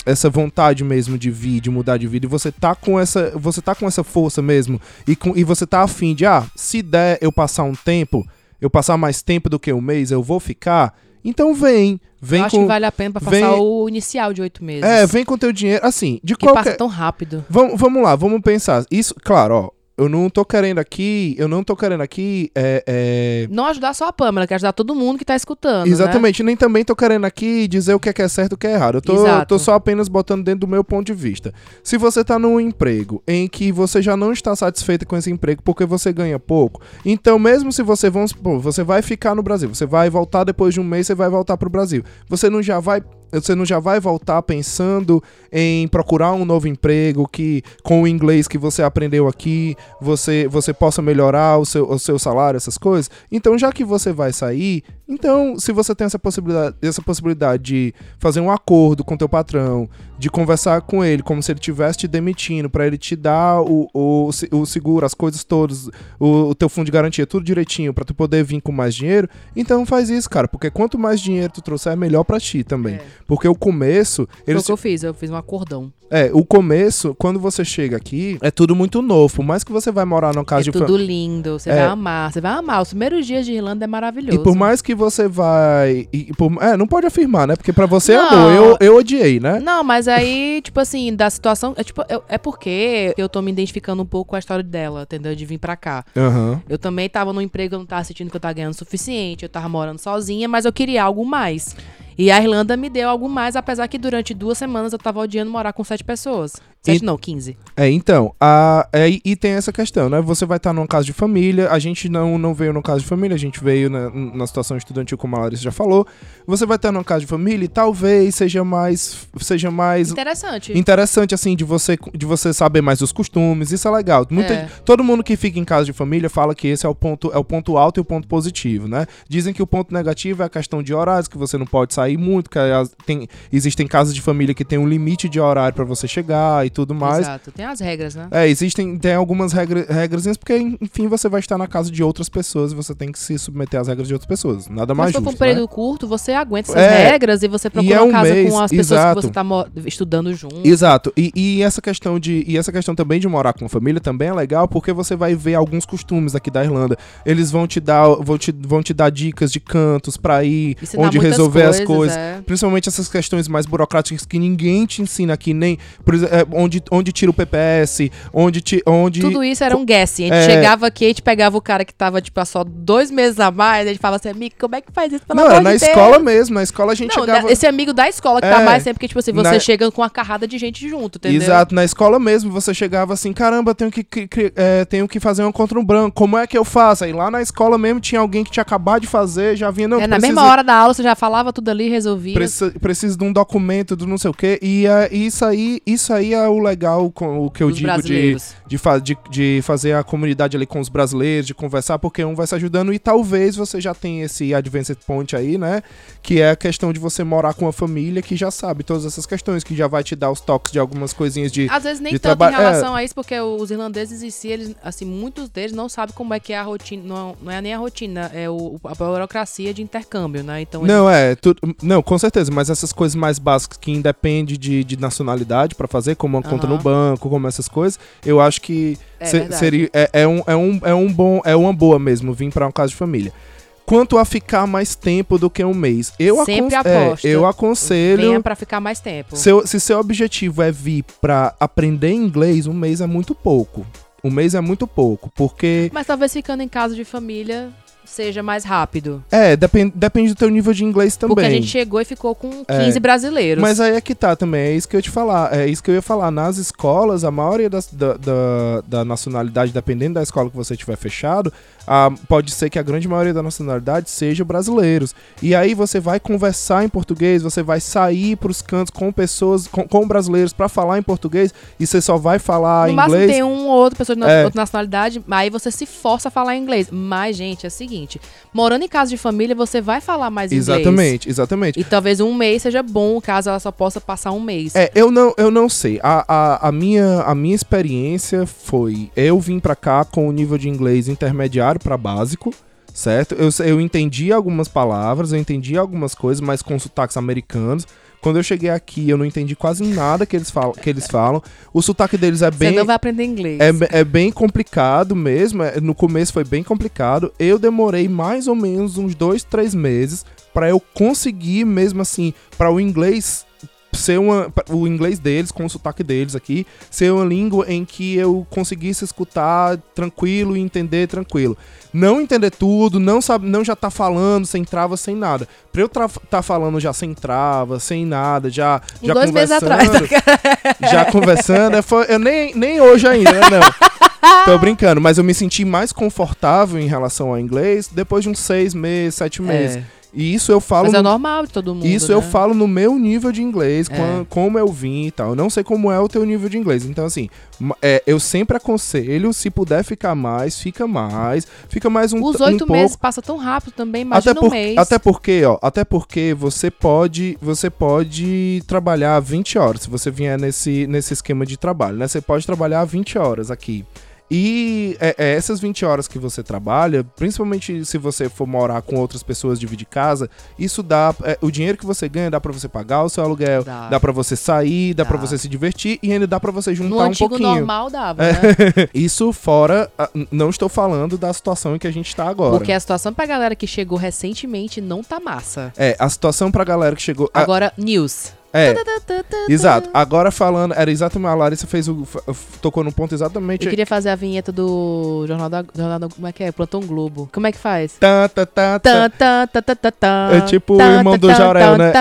essa vontade mesmo de vir, de mudar de vida e você tá com essa, você tá com essa força mesmo e, com, e você tá afim de, ah, se der eu passar um tempo, eu passar mais tempo do que um mês, eu vou ficar. Então vem, vem Eu acho com que vale a pena pra vem- passar o inicial de oito meses. É, vem com teu dinheiro, assim, de que qualquer passa tão rápido. Vamos, vamos lá, vamos pensar. Isso, claro, ó. Eu não tô querendo aqui, eu não tô querendo aqui, é, é, Não ajudar só a Pamela, quer ajudar todo mundo que tá escutando. né? Exatamente, nem também tô querendo aqui dizer o que é, que é certo e o que é errado. Eu tô, tô só apenas botando dentro do meu ponto de vista. Se você tá num emprego em que você já não está satisfeito com esse emprego porque você ganha pouco, então mesmo se você, vamos supor, você vai ficar no Brasil, você vai voltar depois de um mês, você vai voltar pro Brasil. Você não já vai você não já vai voltar pensando em procurar um novo emprego que com o inglês que você aprendeu aqui, você você possa melhorar o seu, o seu salário, essas coisas. Então, já que você vai sair, então se você tem essa possibilidade, essa possibilidade de fazer um acordo com teu patrão, de conversar com ele como se ele estivesse te demitindo, para ele te dar o, o, o seguro, as coisas todas, o, o teu fundo de garantia, tudo direitinho, para tu poder vir com mais dinheiro, então faz isso, cara, porque quanto mais dinheiro tu trouxer, é melhor para ti também. É. Porque o começo, Foi eles o que eu fiz, eu fiz um acordão. é, o começo, quando você chega aqui, é tudo muito novo. Por mais que você vai morar numa casa é de tudo família. lindo, você É. vai amar, você vai amar. Os primeiros dias de Irlanda é maravilhoso. E por mais que você vai. e por- é, não pode afirmar, né? Porque pra você é Não. amor. Eu, eu odiei, né? Não, mas aí, tipo assim, da situação. É, tipo, eu- é porque eu tô me identificando um pouco com a história dela, entendeu? De vir pra cá. Aham. Eu também tava num emprego, eu não tava sentindo que eu tava ganhando o suficiente, eu tava morando sozinha, mas eu queria algo mais. E a Irlanda me deu algo mais, apesar que durante duas semanas eu tava odiando morar com sete pessoas. 7 não, 15. É, então, a, é, e tem essa questão, né? Você vai estar numa casa de família, a gente não, não veio no caso de família, a gente veio na, na situação estudantil, como a Larissa já falou. Você vai estar numa casa de família e talvez seja mais. Seja mais Interessante. interessante, assim, de você, de você saber mais dos costumes, isso é legal. Muita, É. Todo mundo que fica em casa de família fala que esse é o ponto, é o ponto alto e o ponto positivo, né? Dizem que o ponto negativo é a questão de horários, que você não pode sair muito, que tem, existem casas de família que tem um limite de horário pra você chegar e tudo mais. Exato. Tem as regras, né? É, existem tem algumas regra, regrazinhas, porque, enfim, você vai estar na casa de outras pessoas e você tem que se submeter às regras de outras pessoas. Nada mais Mas se for um justo, né? período curto, você aguenta essas É. regras e você procura é uma um casa mês, com as pessoas exato. que você tá estudando junto. Exato. E, e essa questão de e essa questão também de morar com a família também é legal porque você vai ver alguns costumes aqui da Irlanda. Eles vão te dar vão te, vão te dar dicas de cantos pra ir, Ensinar onde resolver as coisas, é. Principalmente essas questões mais burocráticas que ninguém te ensina aqui, nem por é, onde onde tira o PPS, onde ti, onde Tudo isso era um guess. A gente É. chegava aqui, a gente pegava o cara que tava, tipo, só dois meses a mais, a gente falava assim, amigo, como é que faz isso? Pelo Não, amor era na de Deus?" escola mesmo, na escola a gente Não, chegava esse amigo da escola que tá É. mais sempre, porque, tipo assim, você Na- chega com uma carrada de gente junto, entendeu? Exato, na escola mesmo você chegava assim, caramba, tenho que, é, tenho que fazer um contra um branco, como é que eu faço? Aí lá na escola mesmo tinha alguém que tinha acabado de fazer, já vinha, não, é, na precisa- mesma hora da aula você já falava tudo ali, resolvia. Precisa, precisa de um documento do não sei o quê. E é, isso, aí, isso aí é o legal, com o que eu Dos digo de, de, fa- de, de fazer a comunidade ali com os brasileiros, de conversar, porque um vai se ajudando. E talvez você já tenha esse advanced point aí, né? Que é a questão de você morar com uma família que já sabe todas essas questões, que já vai te dar os toques de algumas coisinhas de. Às vezes nem de tanto em traba- relação a isso, porque os irlandeses em si, eles, assim, muitos deles não sabem como é que é a rotina, não, não é nem a rotina, é o, a burocracia de intercâmbio, né? Então, eles- Não, é, tu- não, com certeza, mas essas coisas mais básicas que independe de, de nacionalidade pra fazer, como uma conta no banco, como essas coisas, eu acho que É se- seria é, é um, é, um, é um bom, é uma boa mesmo vir pra uma casa de família. Quanto a ficar mais tempo do que um mês, eu, Sempre acon- é, aposta. eu aconselho. venha pra ficar mais tempo. Seu, se seu objetivo é vir pra aprender inglês, um mês é muito pouco. Um mês é muito pouco, porque Mas talvez ficando em casa de família seja mais rápido. é depende, depende do teu nível de inglês também. Porque a gente chegou e ficou com É. 15 brasileiros. Mas aí é que tá também, é isso que eu ia te falar. É isso que eu ia falar. Nas escolas, a maioria das- da, da, da nacionalidade, dependendo da escola que você tiver fechado, ah, pode ser que a grande maioria da nacionalidade seja brasileiros. E aí você vai conversar em português, você vai sair pros cantos com pessoas, com, com brasileiros pra falar em português, e você só vai falar no máximo inglês. tem um ou outra pessoa de É. outra nacionalidade, aí você se força a falar inglês. Mas, gente, é o seguinte: morando em casa de família, você vai falar mais inglês. Exatamente, exatamente. E talvez um mês seja bom, caso ela só possa passar um mês. É, eu não, eu não sei. A, a, a, minha, a minha experiência foi: eu vim pra cá com o nível de inglês intermediário pra básico, certo? Eu, eu entendi algumas palavras, eu entendi algumas coisas, mas com sotaques americanos. Quando eu cheguei aqui, eu não entendi quase nada que eles falam. Que eles falam. O sotaque deles é você bem. não vai aprender inglês. É, é bem complicado mesmo. é- no começo foi bem complicado. Eu demorei mais ou menos uns dois, três meses pra eu conseguir mesmo assim, pra o inglês ser uma, o inglês deles com o sotaque deles aqui ser uma língua em que eu conseguisse escutar tranquilo e entender tranquilo. Não entender tudo, não sabe, não já tá falando sem trava, sem nada. Pra eu tá falando já sem trava, sem nada, já já dois meses atrás. já conversando, é, foi, eu nem, nem hoje ainda, né, não. Tô brincando, mas eu me senti mais confortável em relação ao inglês depois de uns seis meses, sete meses. É. E isso eu falo. Mas é no- normal de todo mundo. isso né? eu falo no meu nível de inglês, É. quan- como eu vim e tal. Eu não sei como é o teu nível de inglês. Então, assim, é, eu sempre aconselho, se puder ficar mais, fica mais. Fica mais um, Os um oito pouco. meses passa tão rápido também, Até, por, um mês. até porque, ó, até porque você pode, você pode trabalhar 20 horas, se você vier nesse, nesse esquema de trabalho, né? Você pode trabalhar 20 horas aqui. E é, é essas 20 horas que você trabalha, principalmente se você for morar com outras pessoas, dividir casa, isso dá. é, o dinheiro que você ganha dá pra você pagar o seu aluguel, Dá. dá, pra você sair, dá, Dá. pra você se divertir e ainda dá pra você juntar No um antigo pouquinho. normal dava, É. né? Isso fora. Não estou falando da situação em que a gente tá agora. Porque a situação pra galera que chegou recentemente não tá massa. É, a situação pra galera que chegou. a- Agora, news. É, exato. Agora falando, era exatamente, a Larissa fez o, tocou num ponto exatamente... Eu queria fazer a vinheta do Jornal da, Jornal da como é que é? Plantão Globo. Como é que faz? Tá, tá, tá, tá. Tan, tan, tan, tan, tan, tan. É tipo o irmão do Jorel, né?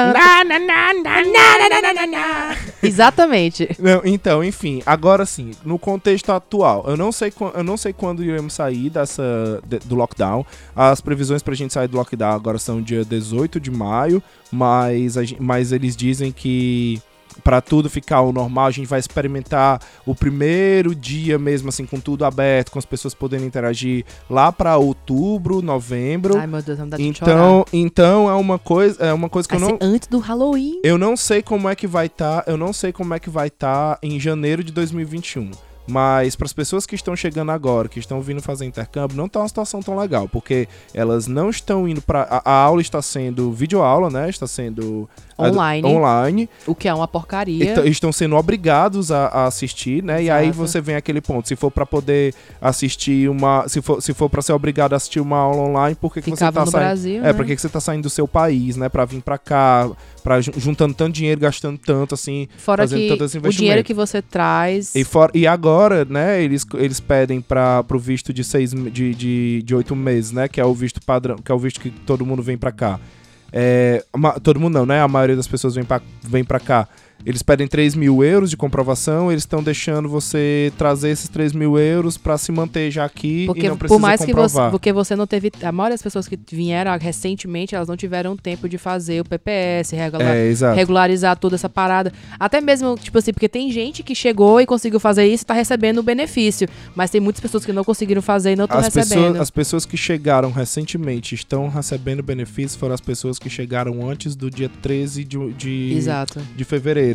Exatamente. Não, então, enfim, agora sim, no contexto atual, eu não sei, eu não sei quando iremos sair dessa, de- do lockdown. As previsões pra gente sair do lockdown agora são dia 18 de maio, mas, a mas eles dizem que pra tudo ficar ao normal, a gente vai experimentar o primeiro dia mesmo, assim, com tudo aberto, com as pessoas podendo interagir lá pra outubro, novembro. Ai, meu Deus, não dá de chorar. Então, então é uma coisa, é uma coisa que Vai eu não antes do Halloween. eu não sei como é que vai estar, eu não sei como é que vai estar em janeiro de 2021. Mas para as pessoas que estão chegando agora, que estão vindo fazer intercâmbio, não tá uma situação tão legal, porque elas não estão indo para a, aula está sendo videoaula, né? Está sendo Online. online. O que é uma porcaria. Então, estão sendo obrigados a, a assistir, né? E aí Exato. você vem aquele ponto, se for para poder assistir uma, se for se for para ser obrigado a assistir uma aula online, por que, que você tá no saindo? Brasil, É, né? pra que que você tá saindo do seu país, né? Pra vir pra cá, pra, jun- juntando tanto dinheiro, gastando tanto, assim. Fora fazendo que todo esse o dinheiro que você traz... E, for, e agora, né, eles, eles pedem para pro visto de seis de, de, de oito meses, né? Que é o visto padrão, que é o visto que todo mundo vem pra cá. É, ma- todo mundo não, né? A maioria das pessoas vem pra, vem pra cá. Eles pedem 3 mil euros de comprovação, eles estão deixando você trazer esses 3 mil euros pra se manter já aqui e Porque não precisa por mais que você, comprovar. porque você não teve, a maioria das pessoas que vieram recentemente, elas não tiveram tempo de fazer o PPS, regular, É, regularizar toda essa parada. Até mesmo, tipo assim, porque tem gente que chegou e conseguiu fazer isso e tá recebendo o benefício, mas tem muitas pessoas que não conseguiram fazer e não estão recebendo. pessoas, as pessoas que chegaram recentemente estão recebendo benefícios foram as pessoas que chegaram antes do dia 13 de, de, de fevereiro.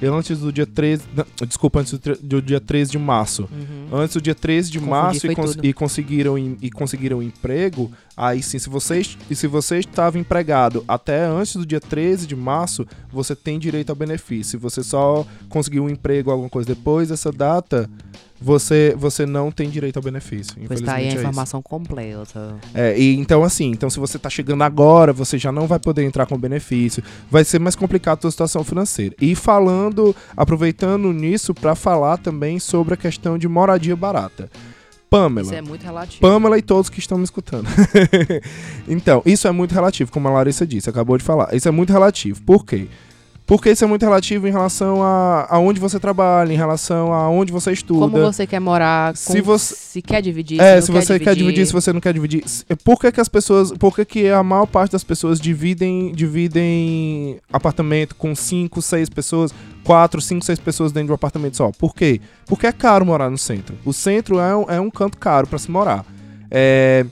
E antes do dia 13. não, desculpa, antes do, dia 13 de março. Uhum. Antes do dia 13 de Confundi, março e, cons- e conseguiram e conseguiram emprego, aí sim, se você, e se você estava empregado até antes do dia 13 de março, você tem direito ao benefício. Se você só conseguiu um emprego alguma coisa depois dessa data, você, você não tem direito ao benefício. Pois tá aí a é informação completa. É, e então assim, então se você tá chegando agora, você já não vai poder entrar com benefício, vai ser mais complicado a sua situação financeira. E falando, aproveitando nisso para falar também sobre a questão de moradia barata. Pamela. Isso é muito relativo. Pamela e todos que estão me escutando. então, isso é muito relativo, como a Larissa disse, acabou de falar. Isso é muito relativo. Por quê? Porque isso é muito relativo em relação a, a onde você trabalha, em relação a onde você estuda. Como você quer morar, com, Se você- se quer dividir, É, se você quer dividir, se você não quer dividir. Se- Por que, que as pessoas. Por que, que a maior parte das pessoas dividem, dividem apartamento com 5, 6 pessoas, 4, 5, 6 pessoas dentro de um apartamento só? Por quê? Porque é caro morar no centro. O centro é um, é um canto caro pra se morar. É.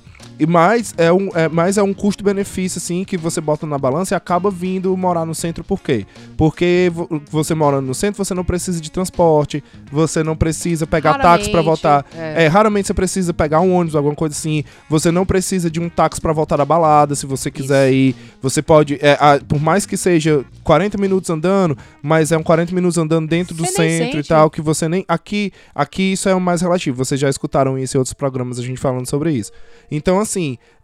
E mais é um, é, mais é um custo-benefício, assim, que você bota na balança e acaba vindo morar no centro. Por quê? Porque vo- você morando no centro, você não precisa de transporte, você não precisa pegar táxi pra Raramente, voltar. é. É, raramente você precisa pegar um ônibus, alguma coisa assim. Você não precisa de um táxi pra voltar da balada, se você quiser ir. Você pode, é, a- por mais que seja 40 minutos andando, mas é um 40 minutos andando dentro do Você nem centro e sente. tal, que você nem aqui, aqui isso é o mais relativo. Vocês já escutaram isso em outros programas a gente falando sobre isso. Então assim,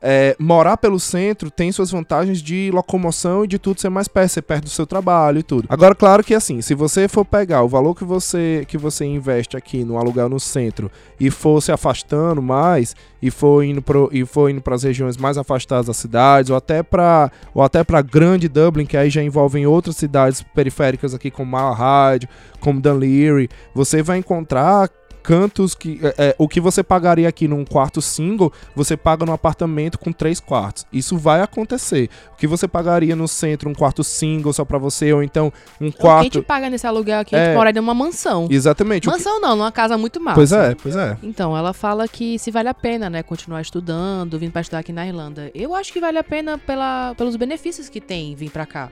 é, morar pelo centro tem suas vantagens de locomoção e de tudo ser mais perto, ser perto do seu trabalho e tudo. Agora, claro que assim, se você for pegar o valor que você que você investe aqui no aluguel no centro e for se afastando mais e for indo pro, e for indo para as regiões mais afastadas das cidades ou até para ou até para Grande Dublin, que aí já envolvem outras cidades periféricas aqui como Malahide, como Dunleary, você vai encontrar cantos que é, é, o que você pagaria aqui num quarto single, você paga num apartamento com três quartos. Isso vai acontecer. O que você pagaria no centro um quarto single só pra você ou então um Quem quarto te paga nesse aluguel aqui, a É. gente mora numa mansão. Exatamente. o que- Mansão não, numa casa muito massa. Pois é, pois é. Então, ela fala que se vale a pena, né, continuar estudando, vindo pra estudar aqui na Irlanda. Eu acho que vale a pena pela, pelos benefícios que tem vir pra cá.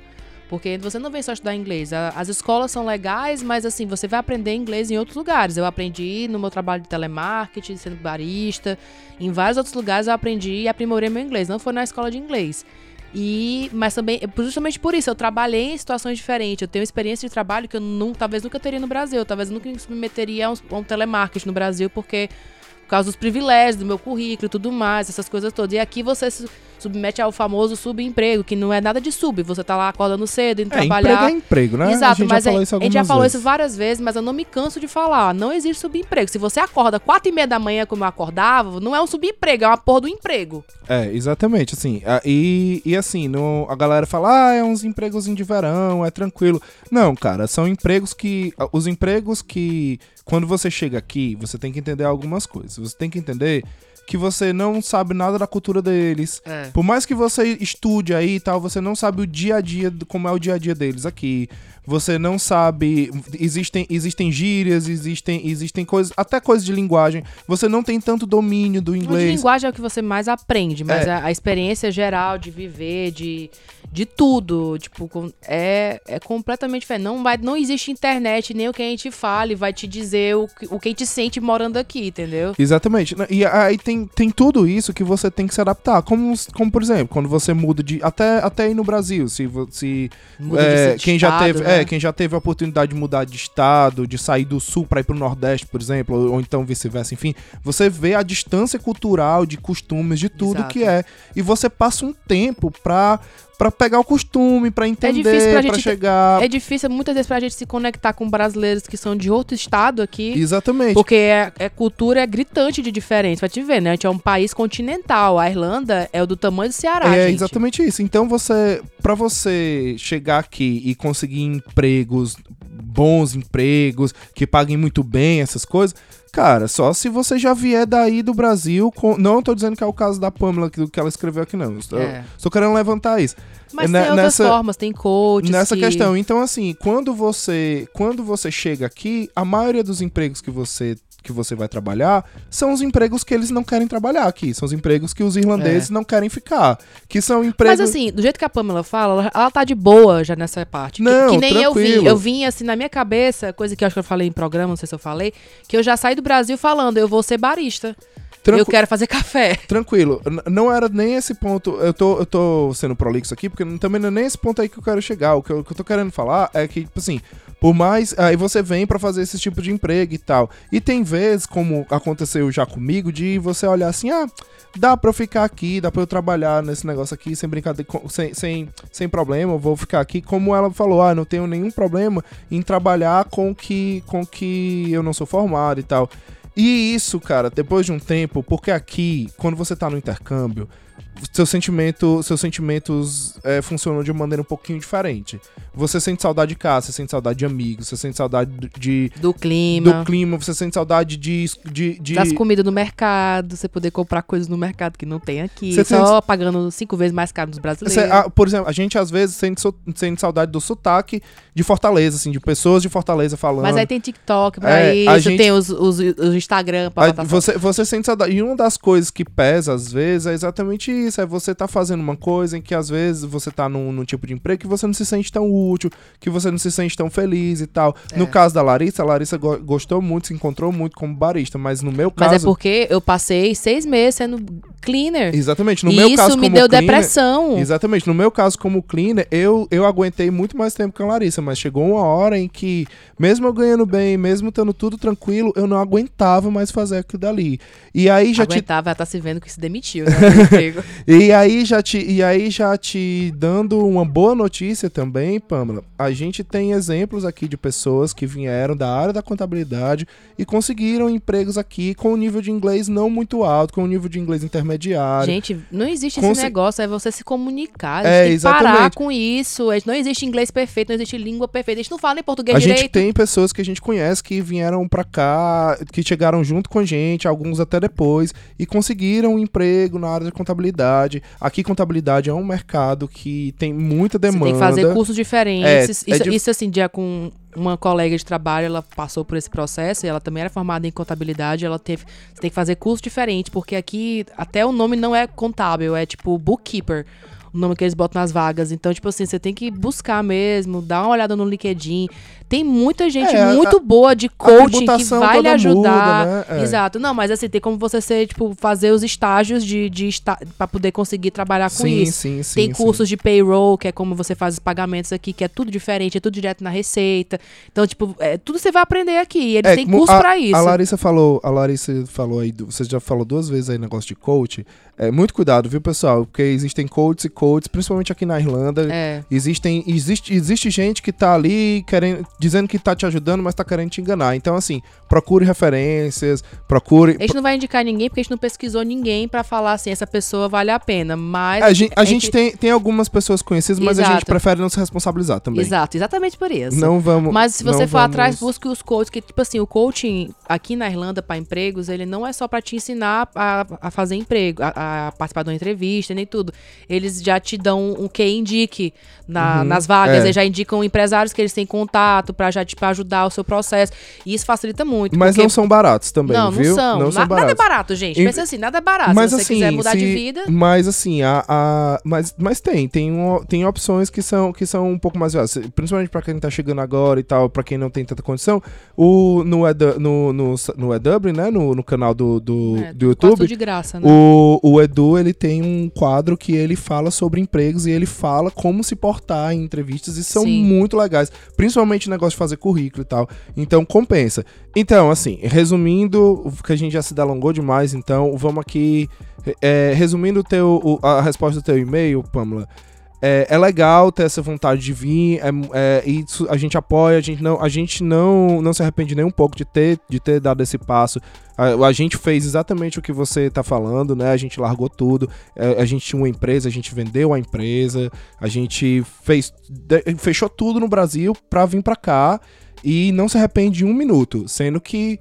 Porque você não vem só estudar inglês. As escolas são legais, mas assim, você vai aprender inglês em outros lugares. Eu aprendi no meu trabalho de telemarketing, sendo barista. Em vários outros lugares eu aprendi e aprimorei meu inglês. Não foi na escola de inglês. E, mas também, justamente por isso, eu trabalhei em situações diferentes. Eu tenho experiência de trabalho que eu não, talvez nunca teria no Brasil. Talvez nunca me meteria a um, a um telemarketing no Brasil, porque por causa dos privilégios do meu currículo e tudo mais, essas coisas todas. E aqui você se- submete ao famoso subemprego, que não é nada de sub. Você tá lá acordando cedo, indo É, trabalhar. emprego é emprego, né? Exato, a gente mas já falou isso a gente já falou isso várias vezes, mas eu não me canso de falar. Não existe subemprego. Se você acorda quatro e meia da manhã, como eu acordava, não é um subemprego, é uma porra do emprego. É, exatamente, assim, e, e assim, no, a galera fala, ah, é uns empregos de verão, é tranquilo. Não, cara, são empregos que, os empregos que, quando você chega aqui, você tem que entender algumas coisas. Você tem que entender que você não sabe nada da cultura deles. É. Por mais que você estude aí e tal, você não sabe o dia a dia, como é o dia a dia deles aqui. Você não sabe. Existem, existem gírias, existem, existem coisas. Até coisas de linguagem. Você não tem tanto domínio do O de inglês. linguagem é o que você mais aprende, mas É. a, a experiência geral de viver, de, de tudo, tipo, é, é completamente diferente. Não, vai, não existe internet, nem o que a gente fale vai te dizer o, que- o que a gente sente morando aqui, entendeu? Exatamente. E aí tem, tem tudo isso que você tem que se adaptar. Como, como por exemplo, quando você muda de. Até, até aí no Brasil, se, se é, quem já estado, teve né? É, quem já teve a oportunidade de mudar de estado, de sair do sul para ir pro nordeste, por exemplo, ou, ou então vice-versa, enfim, você vê a distância cultural, de costumes, de tudo Exato. que é, e você passa um tempo pra para pegar o costume, pra entender, difícil pra pra gente- chegar. É difícil muitas vezes pra gente se conectar com brasileiros que são de outro estado aqui. Exatamente. Porque é, é cultura é gritante de diferença. Vai te ver, né? A gente é um país continental. A Irlanda é o do tamanho do Ceará, É gente. exatamente isso. Então você, Pra você chegar aqui e conseguir empregos, bons empregos, que paguem muito bem essas coisas, cara, só se você já vier daí do Brasil, com... não tô dizendo que é o caso da Pamela que, que ela escreveu aqui não. Estou, É. estou querendo levantar isso. Mas Ne- tem outras nessa- formas, tem coaches Nessa que- questão, então assim, quando você, quando você chega aqui, a maioria dos empregos que você que você vai trabalhar são os empregos que eles não querem trabalhar aqui, são os empregos que os irlandeses não querem ficar, que são empregos É. Mas assim, do jeito que a Pamela fala, ela, tá de boa já nessa parte. Que- Não, que, nem eu tranquilo. vim. Eu vim assim na minha cabeça, coisa que eu acho que eu falei em programa, não sei se eu falei, que eu já saí do Brasil falando, eu vou ser barista. Tranqui- Eu quero fazer café. Tranquilo, N- não era nem esse ponto. Eu tô, eu tô sendo prolixo aqui, porque não- também não é nem esse ponto aí que eu quero chegar. O que eu, que eu tô querendo falar é que, tipo assim, por mais. Aí você vem pra fazer esse tipo de emprego e tal. E tem vezes, como aconteceu já comigo, de você olhar assim, ah. Dá pra eu ficar aqui, dá pra eu trabalhar nesse negócio aqui sem brincadeira, sem, sem, sem problema, eu vou ficar aqui. Como ela falou, ah, não tenho nenhum problema em trabalhar com que, com que eu não sou formado e tal. E isso, cara, depois de um tempo, porque aqui, quando você tá no intercâmbio, seu sentimento, seus sentimentos é, funcionam de uma maneira um pouquinho diferente. Você sente saudade de casa, você sente saudade de amigos, você sente saudade de, Do clima. do clima, você sente saudade de. de, de Das comidas no mercado, você poder comprar coisas no mercado que não tem aqui, Você só pagando cinco vezes mais caro dos brasileiros. Cê- ah, por exemplo, a gente às vezes sente, so- sente saudade do sotaque de Fortaleza, assim, de pessoas de Fortaleza falando. Mas aí tem TikTok pra É, isso, a gente- tem os, os, os Instagram pra botar você, você sente saudade. E uma das coisas que pesa, às vezes, é exatamente isso. É você tá fazendo uma coisa em que, às vezes, você tá num, num tipo de emprego que você não se sente tão útil, que você não se sente tão feliz e tal. É. No caso da Larissa, a Larissa go- gostou muito, se encontrou muito como barista, mas no meu Mas caso. é porque eu passei seis meses sendo cleaner. Exatamente, no e meu isso caso me como deu cleaner- depressão. Exatamente. No meu caso, como cleaner, eu, eu aguentei muito mais tempo que a Larissa, mas chegou uma hora em que, mesmo eu ganhando bem, mesmo tendo tudo tranquilo, eu não aguentava mais fazer aquilo dali. E aí já te Aguentava, ela tá se vendo que se demitiu, né? E aí já te, e aí já te dando uma boa notícia também, Pamela. A gente tem exemplos aqui de pessoas que vieram da área da contabilidade e conseguiram empregos aqui com um nível de inglês não muito alto, com um nível de inglês intermediário. Gente, não existe Conse- esse negócio, é você se comunicar. A É, gente tem que parar exatamente. com isso. A gente- Não existe inglês perfeito, não existe língua perfeita. A gente não fala nem português a direito. gente tem pessoas que a gente conhece que vieram pra cá, que chegaram junto com a gente, alguns até depois, e conseguiram um emprego na área de contabilidade. Aqui, contabilidade é um mercado que tem muita Você demanda. tem que fazer cursos diferentes. É, é isso, dif- isso, assim, dia com uma colega de trabalho, ela passou por esse processo e ela também era formada em contabilidade. Ela teve. Você tem que fazer curso diferente, porque aqui até o nome não é contábil, é tipo bookkeeper. o nome que eles botam nas vagas. Então, tipo assim, você tem que buscar mesmo, dar uma olhada no LinkedIn. Tem muita gente É, a- muito boa de coaching que vai lhe ajudar. muda, né? É. Exato. Não, mas assim, tem como você ser, tipo, fazer os estágios de, de para poder conseguir trabalhar com sim, isso. sim, sim. Tem cursos de payroll, que é como você faz os pagamentos aqui, que é tudo diferente, é tudo direto na receita. Então, tipo, é, tudo você vai aprender aqui. e Eles É, têm curso a, pra isso. A Larissa falou, a Larissa falou aí, você já falou duas vezes aí negócio de coach. É, muito cuidado, viu, pessoal? Porque existem coaches e coaches, principalmente aqui na Irlanda. É. Existem, existe, existe gente que tá ali querendo, dizendo que tá te ajudando, mas tá querendo te enganar. Então, assim, procure referências, procure. A gente não vai indicar ninguém porque a gente não pesquisou ninguém pra falar assim, essa pessoa vale a pena. Mas. A gente, a gente tem, tem algumas pessoas conhecidas, mas a gente Exato. prefere não se responsabilizar também. Exato, exatamente por isso. Não vamos. Mas se você for vamos- atrás, busque os coaches, que, tipo assim, o coaching aqui na Irlanda para empregos, ele não é só para te ensinar a, a fazer emprego, a, a participar de uma entrevista, nem tudo. Eles já te dão um que indique na- Uhum, nas vagas, é. eles já indicam empresários que eles têm contato para já tipo, ajudar o seu processo. E isso facilita muito. Mas porque- não são baratos também, não, viu? não são. Não são Na- nada é baratos. barato, gente. Pensa assim, nada é barato. Mas se você assim, quiser mudar de se- vida. Mas assim, a, a- mas, mas tem, tem, um- tem opções que são, que são um pouco mais viáveis. Principalmente pra quem tá chegando agora e tal, pra quem não tem tanta condição. O, no, Edu, no, no, no EW, né? No, no canal do, do, É, do YouTube. de graça, né? O, o Edu, ele tem um quadro que ele fala sobre empregos e ele fala como se portar em entrevistas e são Sim. muito legais. Principalmente o negócio de fazer currículo e tal. Então, compensa. Então, assim, resumindo, que a gente já se delongou demais, então, vamos aqui... é, resumindo teu, a resposta do teu e-mail, Pamela, é, é legal ter essa vontade de vir, é, é, isso a gente apoia, a gente não, a gente não, não se arrepende nem um pouco de ter, de ter dado esse passo. A, a gente fez exatamente o que você tá falando, né? A gente largou tudo, é, a gente tinha uma empresa, a gente vendeu a empresa, a gente fez, de- fechou tudo no Brasil pra vir pra cá e não se arrepende de um minuto, sendo que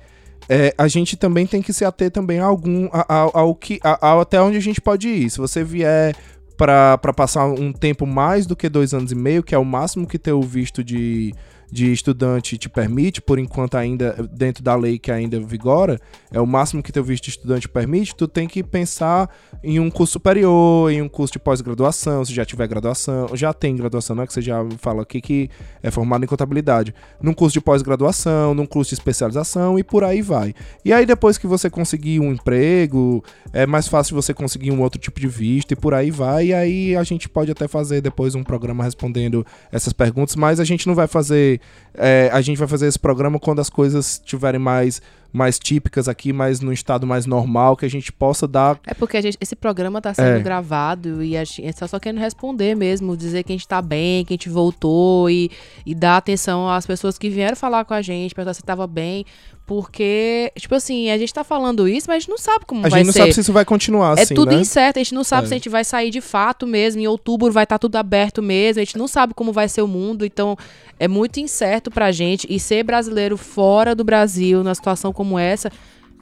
é, a gente também tem que se ater também a algum a- a- ao que a- a- até onde a gente pode ir. Se você vier pra passar um tempo mais do que dois anos e meio, que é o máximo que teu visto de, de estudante te permite, por enquanto ainda dentro da lei que ainda vigora, é o máximo que teu visto de estudante permite, tu tem que pensar em um curso superior, em um curso de pós-graduação, se já tiver graduação, já tem graduação, não é que você já fala aqui que é formado em contabilidade, num curso de pós-graduação, num curso de especialização e por aí vai. E aí depois que você conseguir um emprego, é mais fácil você conseguir um outro tipo de visto e por aí vai. E aí a gente pode até fazer depois um programa respondendo essas perguntas, mas a gente não vai fazer. É, a gente vai fazer esse programa quando as coisas estiverem mais, mais típicas aqui, mais no estado mais normal, que a gente possa dar. É porque a gente- esse programa tá sendo É. gravado e a gente tá só querendo responder mesmo, dizer que a gente tá bem, que a gente voltou e, e dar atenção às pessoas que vieram falar com a gente, perguntar se tava bem. Porque, tipo assim, a gente tá falando isso, mas a gente não sabe como A vai gente não ser. sabe se isso vai continuar É assim, tudo né? incerto, a gente não sabe É. se a gente vai sair de fato mesmo. Em outubro vai estar tudo aberto mesmo, a gente não sabe como vai ser o mundo, então é muito incerto pra gente. E ser brasileiro fora do Brasil, numa situação como essa,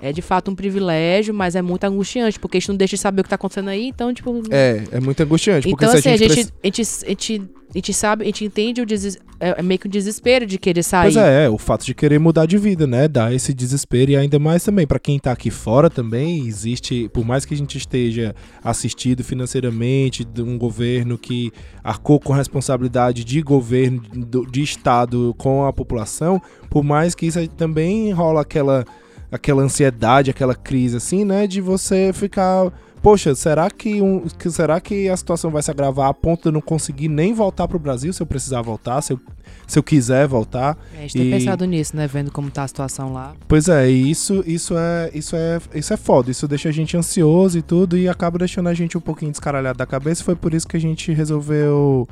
é de fato um privilégio, mas é muito angustiante, porque a gente não deixa de saber o que tá acontecendo aí, então, tipo. É, é muito angustiante. Então, se assim, a gente, a, gente, preci- a, gente, a, gente, sabe, a gente entende o deses... é, é meio que o desespero de querer sair. Pois é, é, o fato de querer mudar de vida, né? Dá esse desespero e ainda mais também pra quem tá aqui fora também existe, por mais que a gente esteja assistido financeiramente de um governo que arcou com responsabilidade de governo, de estado com a população, por mais que isso também rola aquela aquela ansiedade, aquela crise assim, né, de você ficar Poxa, será que, um, que- será que a situação vai se agravar a ponto de eu não conseguir nem voltar pro Brasil se eu precisar voltar, se eu, se eu quiser voltar? É, a gente tem E- pensado nisso, né? Vendo como tá a situação lá. Pois é, e isso, isso é, isso é, isso é foda. Isso deixa a gente ansioso e tudo e acaba deixando a gente um pouquinho descaralhado da cabeça. Foi por isso que a gente resolveu,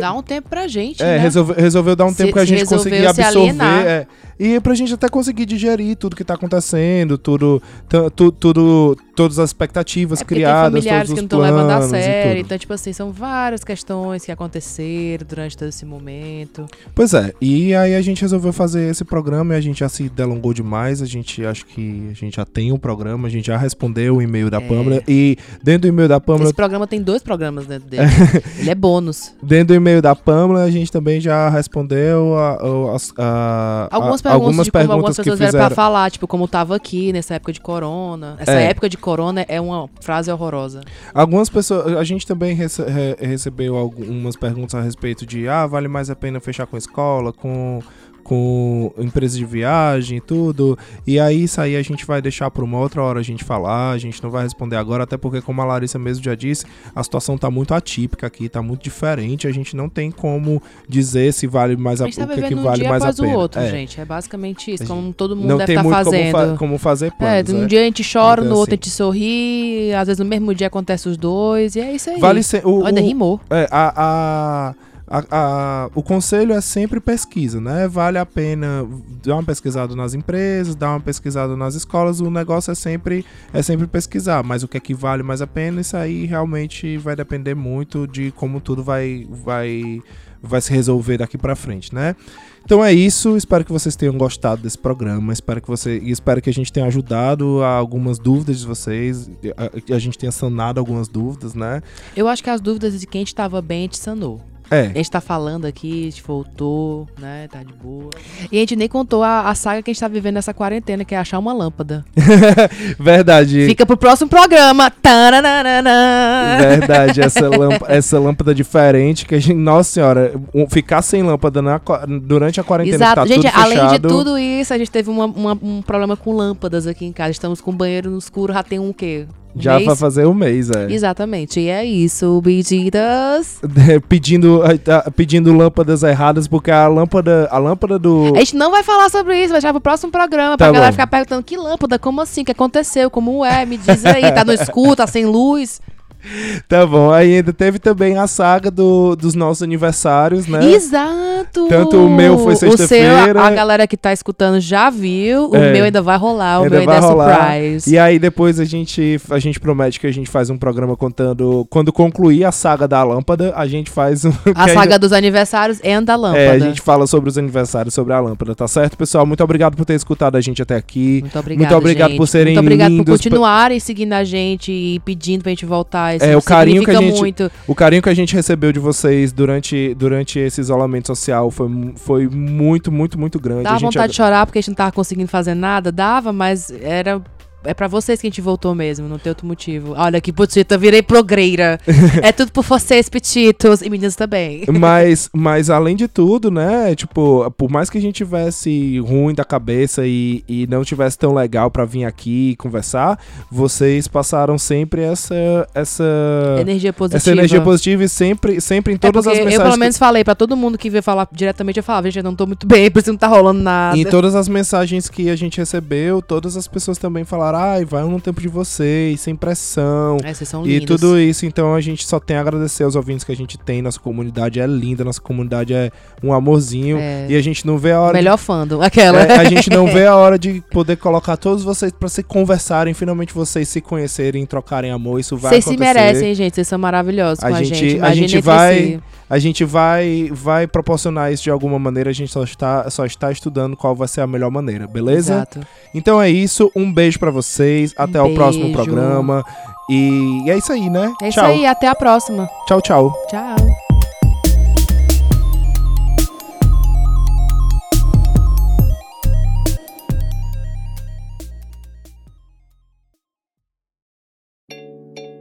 Dá um tempo pra gente, é, né? resolve- resolveu dar um Se- tempo pra gente resolveu conseguir se absorver, é, e pra gente até conseguir digerir tudo que tá acontecendo, tudo, tu- tu- tudo, todas as expectativas É criadas, tem todos que os não estão levando a sério. Então, tipo assim, são várias questões que aconteceram durante todo esse momento. Pois é, e aí a gente resolveu fazer esse programa e a gente já se delongou demais. A gente acho que a gente já tem um programa, a gente já respondeu o e-mail da É. Pâmela. E dentro do e-mail da Pâmela, Esse programa tem dois programas dentro dele. Ele é bônus. dentro do e-mail da Pâmela, a gente também já respondeu a, a- as- a- Algumas perguntas de como algumas que pessoas vieram pra fizeram. falar, tipo, como tava aqui nessa época de corona. Essa É. época de corona é uma frase horrorosa. Algumas pessoas. A gente também rece- re- recebeu algumas perguntas a respeito de ah, vale mais a pena fechar com escola, com. Com empresas de viagem e tudo. E aí, isso aí a gente vai deixar para uma outra hora a gente falar. A gente não vai responder agora, até porque, como a Larissa mesmo já disse, a situação tá muito atípica aqui, tá muito diferente. A gente não tem como dizer se vale mais a, A tá o que, um vale mais a após o pena. outro, É, gente. É basicamente isso, A como todo mundo Não deve estar muito fazendo. como, fa- como fazer É, planos. um é. dia a gente chora, Então, no outro a assim. gente sorri, às vezes no mesmo dia acontece os dois, e é isso aí. Vale ser, o, Olha, o- rimou. É, a, a, a- a- o conselho é sempre pesquisa, né? Vale a pena dar uma pesquisada nas empresas, dar uma pesquisada nas escolas. O negócio é sempre, é sempre pesquisar. Mas o que é que vale mais a pena, isso aí realmente vai depender muito de como tudo vai, vai, vai se resolver daqui pra frente, né? Então é isso, espero que vocês tenham gostado desse programa, espero que você espero que a gente tenha ajudado a algumas dúvidas de vocês, a, a gente tenha sanado algumas dúvidas, né? Eu acho que as dúvidas de quem estava bem, a gente sanou. É, A gente tá falando aqui, a gente voltou, né? Tá de boa. E a gente nem contou a, a saga que a gente tá vivendo nessa quarentena, que é achar uma lâmpada. verdade. Fica pro próximo programa. Tananana. Verdade, essa lâmpada, essa lâmpada diferente que a gente, nossa senhora, ficar sem lâmpada na durante a quarentena Exato. tá gente, além de fechado. tudo isso, a gente teve uma- uma- um problema com lâmpadas aqui em casa. Estamos com banheiro no escuro, já tem um quê? Já mês? vai fazer um mês, é. Exatamente. E é isso, pedidas. pedindo, tá pedindo lâmpadas erradas porque a lâmpada, a lâmpada do A gente não vai falar sobre isso, vai deixar pro próximo programa, Tá pra galera bom. ficar perguntando que lâmpada, como assim, o que aconteceu, como é, me diz aí, tá no escuro, tá sem luz. Tá bom, aí ainda teve também a saga do, dos nossos aniversários, né? Exato! Tanto o meu foi sexta-feira. a galera que tá escutando já viu, o É. meu ainda vai rolar, o Ainda meu ainda é rolar. surprise. E aí depois a gente, a gente promete que a gente faz um programa contando quando concluir a saga da lâmpada, a gente faz um A saga dos aniversários e da lâmpada. É, a gente fala sobre os aniversários, sobre a lâmpada, tá certo, pessoal? Muito obrigado por ter escutado a gente até aqui. Muito obrigado, Muito obrigado gente. por serem Muito obrigado lindos, por continuarem seguindo a gente e pedindo pra gente voltar. Isso É, o carinho que a gente- muito. O carinho que a gente recebeu de vocês durante, durante esse isolamento social foi, foi muito, muito, muito grande. Dava a gente vontade de chorar porque a gente não tava conseguindo fazer nada? Dava, mas era. É pra vocês que a gente voltou mesmo, não tem outro motivo. Olha que putita, virei progreira. é tudo por vocês, petitos. E meninas também. Mas, mas além de tudo, né? Tipo, por mais que a gente tivesse ruim da cabeça e, e não tivesse tão legal pra vir aqui conversar, vocês passaram sempre essa essa Energia positiva. essa energia positiva e sempre sempre em É todas as porque mensagens eu pelo que- menos falei pra todo mundo que veio falar diretamente, eu falava, gente, eu não tô muito bem, por isso não tá rolando nada. Em todas as mensagens que a gente recebeu, todas as pessoas também falaram: ai, vai no tempo de vocês, sem pressão. É, vocês são E lindos. tudo isso, então a gente só tem a agradecer aos ouvintes que a gente tem. Nossa comunidade é linda, nossa comunidade é um amorzinho. É. E a gente não vê a hora. Melhor fandom, aquela. É, a gente não vê a hora de poder colocar todos vocês pra se conversarem, finalmente vocês se conhecerem, trocarem amor. Isso vai Vocês se merecem, gente. Vocês são maravilhosos A com a gente- gente. a gente vai- si. A gente vai, vai proporcionar isso de alguma maneira, a gente só está, só está estudando qual vai ser a melhor maneira, beleza? Exato. Então é isso, um beijo pra vocês, até o próximo programa. E, é isso aí, né? É isso tchau. aí, até a próxima. Tchau, tchau. Tchau.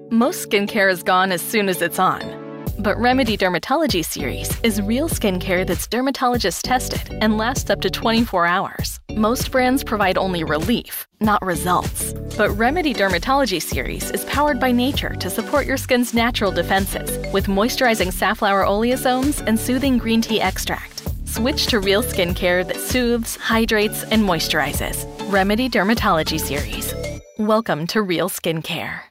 Most skincare is gone as soon as it's on. But Remedy Dermatology Series is real skincare that's dermatologist tested and lasts up to 24 hours. Most brands provide only relief, not results. But Remedy Dermatology Series is powered by nature to support your skin's natural defenses with moisturizing safflower oleosomes and soothing green tea extract. Switch to real skincare that soothes, hydrates, and moisturizes. Remedy Dermatology Series. Welcome to Real Skincare.